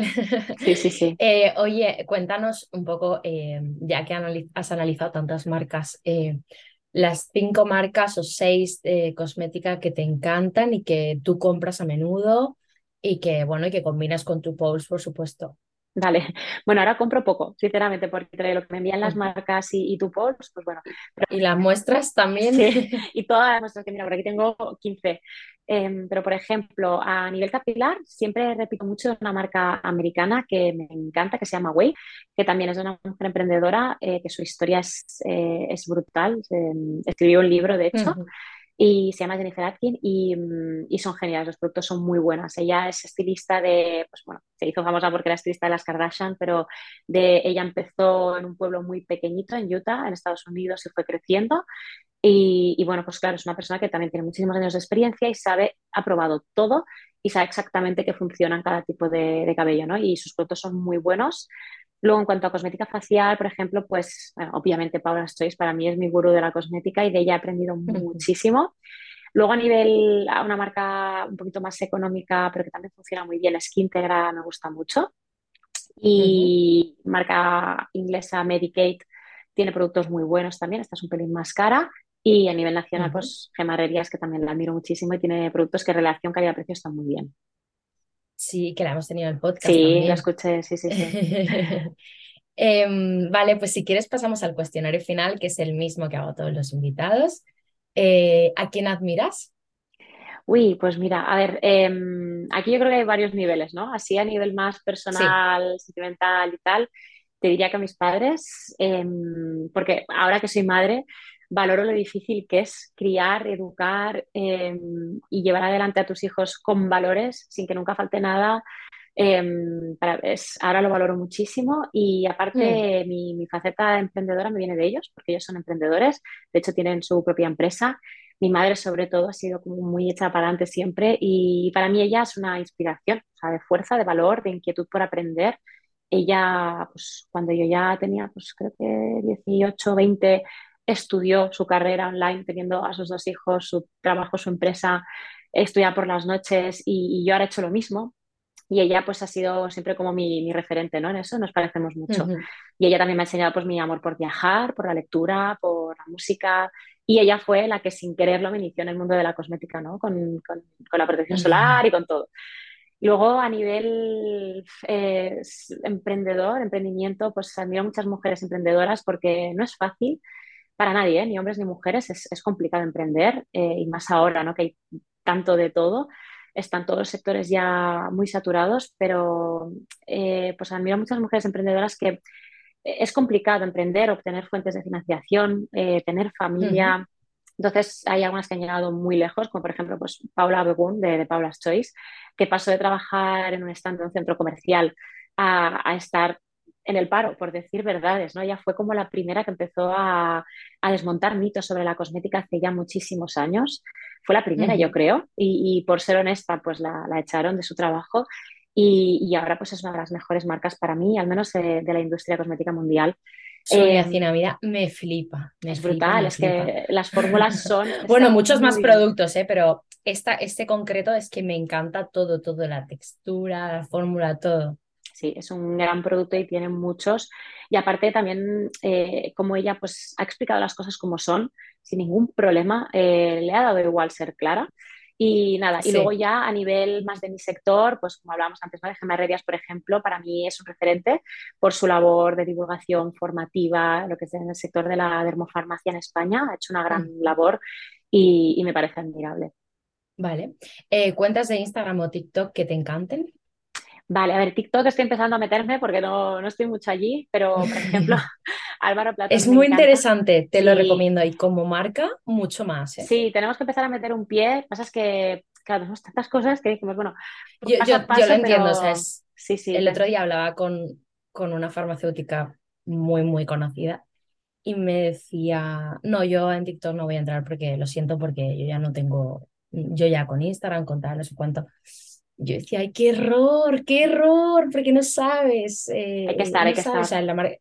Sí, sí, sí. *laughs* Eh, oye, cuéntanos un poco, eh, ya que has analizado tantas marcas, eh, las cinco marcas o seis de cosmética que te encantan y que tú compras a menudo y que, bueno, y que combinas con tu post, por supuesto. Vale, *laughs* bueno, ahora compro poco, sinceramente, porque lo que me envían las marcas y, tu post, pues bueno. ¿Y las muestras también? Sí, *laughs* y todas las muestras que mira, por aquí tengo 15. Em, pero, por ejemplo, a nivel capilar, siempre repito mucho una marca americana que me encanta, que se llama Way, que también es una mujer emprendedora, eh, que su historia es, eh, es brutal. escribió un libro, de hecho. y se llama Jennifer Atkin mm, y, son geniales, los productos son muy buenas. Ella es estilista de, pues bueno, se hizo famosa porque era estilista de las Kardashian, pero de, ella empezó en un pueblo muy pequeñito en Utah, en Estados Unidos, y fue creciendo y, bueno, pues claro, es una persona que también tiene muchísimos años de experiencia y sabe, ha probado todo y sabe exactamente qué funciona en cada tipo de, cabello, ¿no? Y sus productos son muy buenos. Luego, en cuanto a cosmética facial, por ejemplo, pues obviamente Paula Stoys para mí es mi gurú de la cosmética y de ella he aprendido muchísimo. Luego, a nivel, a una marca un poquito más económica, pero que también funciona muy bien, Skintegra me gusta mucho. Y marca inglesa Medicaid tiene productos muy buenos también, esta es un pelín más cara. Y a nivel nacional, pues Gemarrerías, que también la admiro muchísimo y tiene productos que relación calidad-precio están muy bien. Sí, que la hemos tenido en el podcast. Sí, la escuché, sí, sí, sí. *laughs* Em, vale, pues si quieres pasamos al cuestionario final, que es el mismo que hago a todos los invitados. Eh, ¿A quién admiras? Uy, pues mira, a ver, em, aquí yo creo que hay varios niveles, ¿no? Así a nivel más personal, sentimental y tal, te diría que a mis padres, em, porque ahora que soy madre, valoro lo difícil que es criar, educar em, y llevar adelante a tus hijos con valores sin que nunca falte nada. Para, ahora lo valoro muchísimo y aparte mm. mi, mi, faceta emprendedora me viene de ellos, porque ellos son emprendedores, de hecho tienen su propia empresa mi madre sobre todo ha sido como muy hecha para adelante siempre y para mí ella es una inspiración, o sea, de fuerza, de valor, de inquietud por aprender. Ella, pues cuando yo ya tenía, pues creo que 18, 20, estudió su carrera online teniendo a sus dos hijos, su trabajo, su empresa, estudia por las noches y, yo ahora he hecho lo mismo. Y ella pues ha sido siempre como mi, mi referente, ¿no? En eso nos parecemos mucho. Y ella también me ha enseñado pues mi amor por viajar, por la lectura, por la música y ella fue la que sin quererlo me inició en el mundo de la cosmética, ¿no? Con, con, la protección solar y con todo. Luego, a nivel eh, emprendedor, emprendimiento, pues admiro a muchas mujeres emprendedoras porque no es fácil para nadie, ¿eh? ni hombres ni mujeres, es, es complicado emprender eh, y más ahora, ¿no? Que hay tanto de todo. Están todos los sectores ya muy saturados, pero pues admiro a muchas mujeres emprendedoras que es complicado emprender, obtener fuentes de financiación, eh, tener familia. Entonces, hay algunas que han llegado muy lejos, como por ejemplo pues, Paula Begun de, de Paula's Choice, que pasó de trabajar en un stand de un centro comercial a, estar en el paro, por decir verdades, ¿no? Ella fue como la primera que empezó a, desmontar mitos sobre la cosmética hace ya muchísimos años. Fue la primera, yo creo, y, por ser honesta, pues la, la, echaron de su trabajo y, ahora pues es una de las mejores marcas para mí, al menos de, la industria cosmética mundial. Sonia eh, me flipa. es brutal, es que las fórmulas *laughs* son... bueno, muchos más productos, ¿eh? pero esta, este concreto es que me encanta todo, todo, la textura, la fórmula, todo. Sí, es un gran producto y tiene muchos. Y aparte también, eh, como ella pues ha explicado las cosas como son, sin ningún problema, eh, le ha dado igual ser clara. Y nada, y luego ya a nivel más de mi sector, pues como hablábamos antes, ¿no? de Gemma Herrerias, por ejemplo, para mí es un referente por su labor de divulgación formativa, lo que es en el sector de la dermofarmacia en España, ha hecho una gran mm. labor y, me parece admirable. Vale. Eh, ¿Cuentas de Instagram o TikTok que te encanten? Vale, a ver, TikTok estoy empezando a meterme porque no, no estoy mucho allí, pero por *laughs* ejemplo, Álvaro Platón. Es muy interesante, te lo recomiendo. Y como marca, mucho más. ¿eh? Sí, tenemos que empezar a meter un pie. Pasa es que, claro, tenemos tantas cosas que dijimos, bueno, yo, lo entiendo. O sea, sí, sí, el otro día hablaba con, con una farmacéutica muy, muy conocida y me decía, no, yo en TikTok no voy a entrar porque lo siento, porque yo ya no tengo, yo ya con Instagram, con tal, no sé cuánto yo decía, ay, qué error, qué error, porque no sabes. hay que estar, hay que estar. O sea, en la,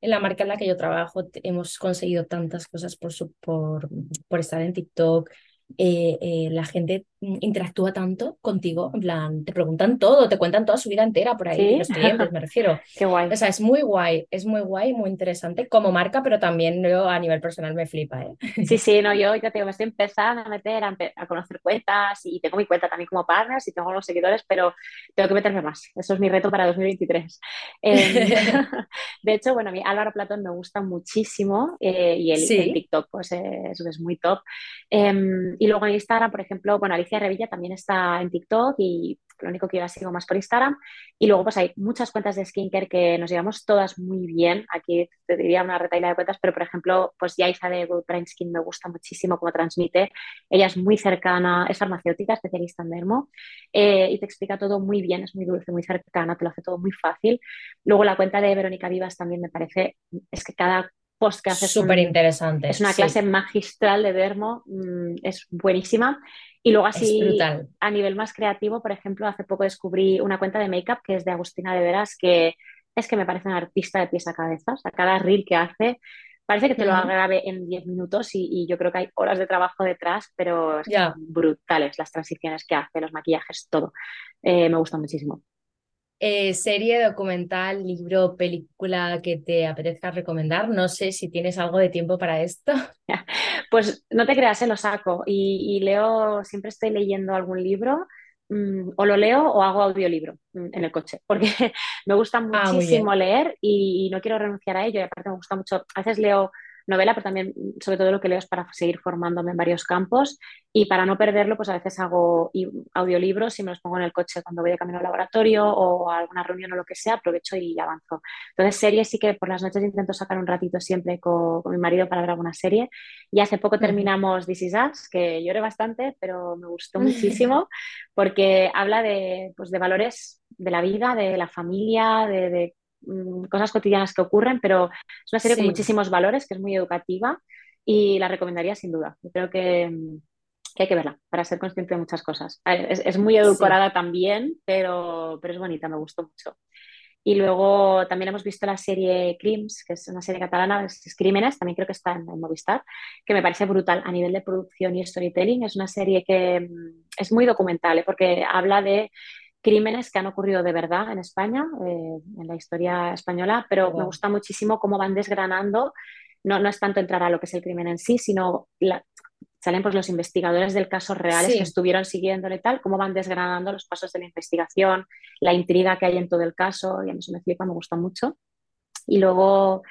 en la, marca en la que yo trabajo hemos conseguido tantas cosas por, su, por, por estar en TikTok, eh, eh, la gente interactúa tanto contigo, en plan, te preguntan todo, te cuentan toda su vida entera por ahí, los clientes, me refiero. *laughs* Qué guay. O sea, es muy guay, es muy guay, muy interesante como marca, pero también yo a nivel personal me flipa, ¿eh? Sí, sí, no, *laughs* yo ya te me estoy empezando a meter, a, conocer cuentas y tengo mi cuenta también como partners y tengo los seguidores, pero tengo que meterme más. Eso es mi reto para 2023. Em, *laughs* de hecho, bueno, a mí Álvaro Platón me gusta muchísimo eh, y el, TikTok pues es, es muy top. Em, y luego en Instagram, por ejemplo, bueno, Revilla también está en TikTok y lo único que yo la sigo más por Instagram. Y luego pues hay muchas cuentas de skincare que nos llevamos todas muy bien. Aquí te diría una retaila de cuentas, pero por ejemplo, pues Yaisa de Good Brain Skin me gusta muchísimo cómo transmite. Ella es muy cercana, es farmacéutica, especialista en dermo eh, y te explica todo muy bien, es muy dulce, muy cercana, te lo hace todo muy fácil. Luego la cuenta de Verónica Vivas también me parece, es que cada post que hace. Súper interesante. Es una clase magistral de dermo, mm, es buenísima. Y luego así, a nivel más creativo, por ejemplo, hace poco descubrí una cuenta de make-up que es de Agustina de Veras, que es que me parece un artista de pies a cabeza. O sea, cada reel que hace parece que te lo grabe en 10 minutos y, yo creo que hay horas de trabajo detrás, pero son brutales las transiciones que hace, los maquillajes, todo. Eh, me gusta muchísimo. Eh, serie, documental, libro, película que te apetezca recomendar. No sé si tienes algo de tiempo para esto. *laughs* Pues no te creas, se lo saco y, leo, siempre estoy leyendo algún libro. Mm, o lo leo o hago audiolibro mm, en el coche, porque *laughs* me gusta ah, muchísimo leer y, no quiero renunciar a ello. Y aparte me gusta mucho, a veces leo novela, pero también sobre todo lo que leo es para seguir formándome en varios campos. Y para no perderlo, pues a veces hago audiolibros y me los pongo en el coche cuando voy de camino al laboratorio o a alguna reunión o lo que sea, aprovecho y avanzo. Entonces, series sí que por las noches intento sacar un ratito siempre con, mi marido para ver alguna serie. Y hace poco terminamos This Is Us, que lloré bastante, pero me gustó *laughs* muchísimo porque habla de, pues, de valores de la vida, de la familia, de, de Mm, cosas cotidianas que ocurren, pero es una serie con muchísimos valores, que es muy educativa y la recomendaría sin duda. Yo creo que, hay que verla para ser consciente de muchas cosas. Es, muy edulcorada también, pero, pero es bonita, me gustó mucho. Y luego también hemos visto la serie Crims, que es una serie catalana, es Crímenes, también creo que está en, Movistar, que me parece brutal a nivel de producción y storytelling. Es una serie que mm, es muy documental, ¿eh? porque habla de crímenes que han ocurrido de verdad en España, eh, en la historia española, pero me gusta muchísimo cómo van desgranando, no, no es tanto entrar a lo que es el crimen en sí, sino salen pues los investigadores del caso reales que estuvieron siguiéndole tal, cómo van desgranando los pasos de la investigación, la intriga que hay en todo el caso, y a mí eso me flipa, me gusta mucho. Y luego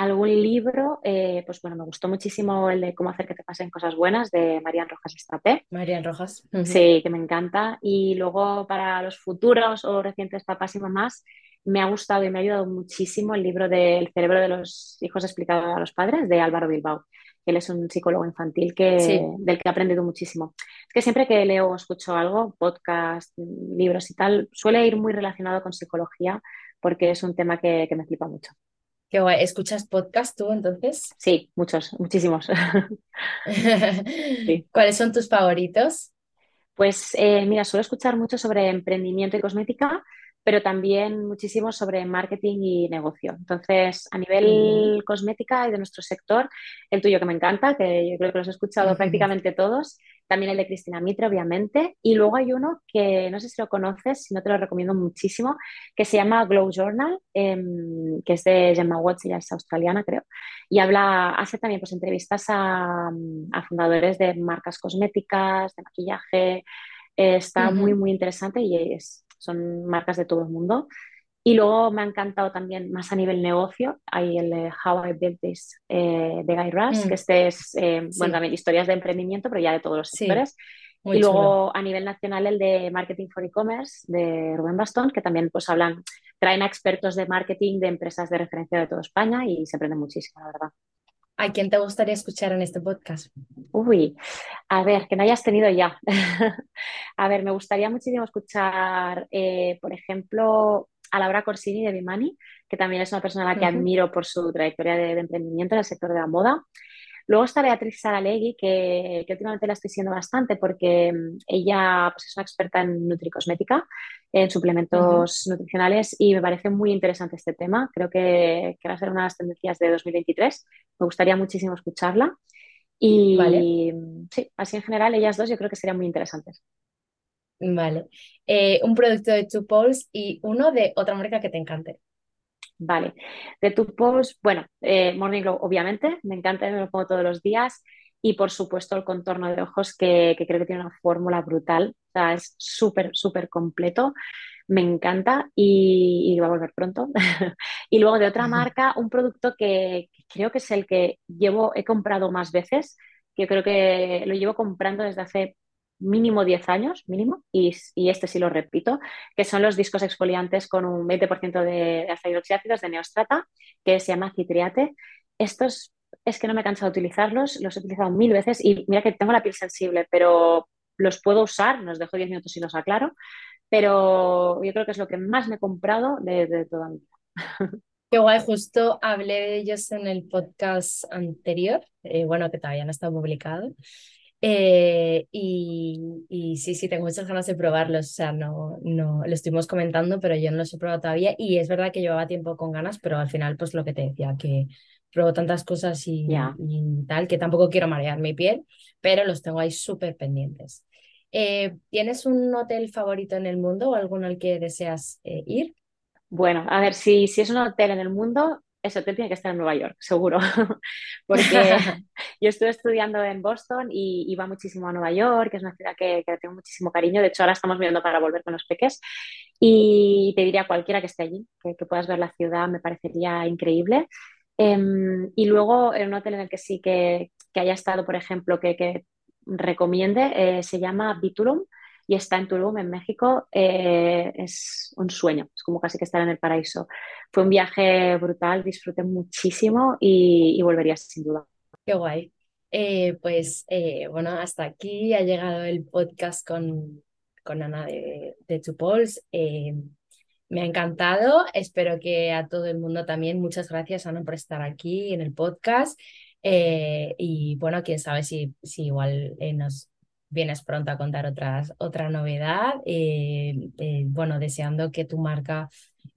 algún libro, eh, pues bueno, me gustó muchísimo el de Cómo hacer que te pasen cosas buenas de Marian Rojas Estrapé. Marian Rojas. Sí, que me encanta. Y luego para los futuros o recientes papás y mamás, me ha gustado y me ha ayudado muchísimo el libro del cerebro de los hijos explicado a los padres de Álvaro Bilbao. Él es un psicólogo infantil que, del que he aprendido muchísimo. Es que siempre que leo o escucho algo, podcast, libros y tal, suele ir muy relacionado con psicología porque es un tema que me flipa mucho. Qué guay. ¿Escuchas podcast tú entonces? Sí, muchos, muchísimos. *laughs* ¿Cuáles son tus favoritos? Pues eh, mira, suelo escuchar mucho sobre emprendimiento y cosmética, pero también muchísimo sobre marketing y negocio. Entonces, a nivel cosmética y de nuestro sector, el tuyo que me encanta, que yo creo que los he escuchado *laughs* prácticamente todos, también el de Cristina Mitre, obviamente, y luego hay uno que no sé si lo conoces, si no te lo recomiendo muchísimo, que se llama Glow Journal, em, que es de Gemma Watts, ella es australiana, creo, y habla, hace también pues entrevistas a, fundadores de marcas cosméticas, de maquillaje, está muy, muy interesante y es son marcas de todo el mundo. Y luego me ha encantado también más a nivel negocio, hay el How I Built This eh, de Guy Raz, mm. que este es, eh, bueno, también historias de emprendimiento, pero ya de todos los sectores. y luego a nivel nacional el de Marketing for E-Commerce de Rubén Bastón, que también pues hablan, traen a expertos de marketing de empresas de referencia de toda España y se aprende muchísimo, la verdad. ¿A quién te gustaría escuchar en este podcast? Uy, a ver, que no hayas tenido ya. *laughs* a ver, me gustaría muchísimo escuchar, eh, por ejemplo, a Laura Corsini de Bimani, que también es una persona a la que admiro por su trayectoria de, emprendimiento en el sector de la moda. Luego está Beatriz Saralegui, que, que, últimamente la estoy siguiendo bastante porque mm, ella pues, es una experta en nutricosmética, en suplementos nutricionales y me parece muy interesante este tema. Creo que, que, va a ser una de las tendencias de 2023. Me gustaría muchísimo escucharla. Y sí, así en general, ellas dos yo creo que serían muy interesantes. Vale. Eh, un producto de Two Poles y uno de otra marca que te encante. Vale, de tu post, bueno, eh, Morning Glow, obviamente, me encanta, me lo pongo todos los días. Y por supuesto, el contorno de ojos, que, creo que tiene una fórmula brutal. O sea, es súper, súper completo. Me encanta y, va a volver pronto. *laughs* y luego de otra marca, un producto que, que, creo que es el que llevo, he comprado más veces, que creo que lo llevo comprando desde hace mínimo 10 años, mínimo, y, este sí lo repito, que son los discos exfoliantes con un 20% de ácidos oxíácidos de Neostrata, que se llama Citriate. Estos es que no me he cansado de utilizarlos, los he utilizado mil veces y mira que tengo la piel sensible, pero los puedo usar, nos dejo 10 minutos y los aclaro, pero yo creo que es lo que más me he comprado de, toda mi vida. Qué guay, justo hablé de ellos en el podcast anterior, eh, bueno, que todavía no está publicado. Eh, y, y, sí, sí, tengo muchas ganas de probarlos. O sea, no, no lo estuvimos comentando, pero yo no los he probado todavía. Y es verdad que llevaba tiempo con ganas, pero al final, pues lo que te decía, que pruebo tantas cosas y, y tal, que tampoco quiero marear mi piel, pero los tengo ahí súper pendientes. Eh, ¿Tienes un hotel favorito en el mundo o alguno al que deseas eh, ir? Bueno, a ver, si, si es un hotel en el mundo, hotel tiene que estar en Nueva York, seguro, *laughs* porque *laughs* yo estuve estudiando en Boston y iba muchísimo a Nueva York, que es una ciudad que, que tengo muchísimo cariño, de hecho ahora estamos viendo para volver con los peques. Y te diría cualquiera que esté allí, que, que puedas ver la ciudad, me parecería increíble. Um, y luego en un hotel en el que sí que, que haya estado, por ejemplo, que, que recomiende, eh, se llama Bitulum y está en Tulum, en México, eh, es un sueño, es como casi que estar en el paraíso. Fue un viaje brutal, disfruté muchísimo y, y volvería sin duda. Qué guay. Eh, pues eh, bueno, hasta aquí ha llegado el podcast con, con Ana de, de Tupols. Me ha encantado, espero que a todo el mundo también. Muchas gracias, Ana, por estar aquí en el podcast. y bueno, quién sabe si, si igual nos vienes pronto a contar otras, otra novedad. Eh, eh, bueno, deseando que tu marca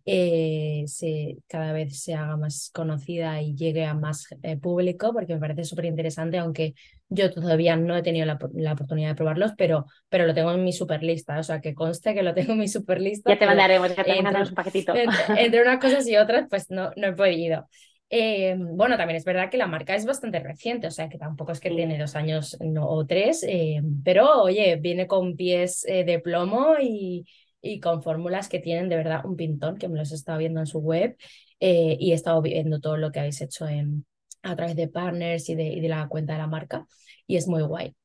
eh, se, cada vez se haga más conocida y llegue a más público, porque me parece súper interesante, aunque yo todavía no he tenido la, la, oportunidad de probarlos, pero, pero lo tengo en mi super lista, o sea, que conste que lo tengo en mi super lista. Ya te mandaremos, ya te mandaremos un paquetito. Entre, entre unas cosas y otras, pues no, no he podido. Eh, bueno, también es verdad que la marca es bastante reciente, o sea que tampoco es que tiene dos años no, o tres, eh, pero oye, viene con pies eh, de plomo y, y, con fórmulas que tienen de verdad un pintón, que me los he estado viendo en su web y he estado viendo todo lo que habéis hecho en, a través de partners y de, y de la cuenta de la marca y es muy guay.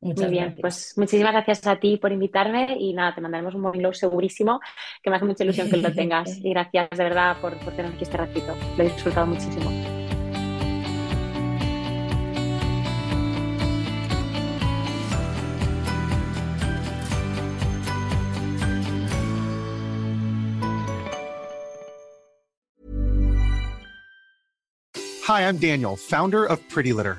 Muchas Muy bien, gracias. pues muchísimas gracias a ti por invitarme y nada, te mandaremos un móvil segurísimo, que me hace mucha ilusión que lo *laughs* tengas y gracias de verdad por, por tener aquí este ratito, lo he disfrutado muchísimo. Hi, I'm Daniel, founder of Pretty Litter.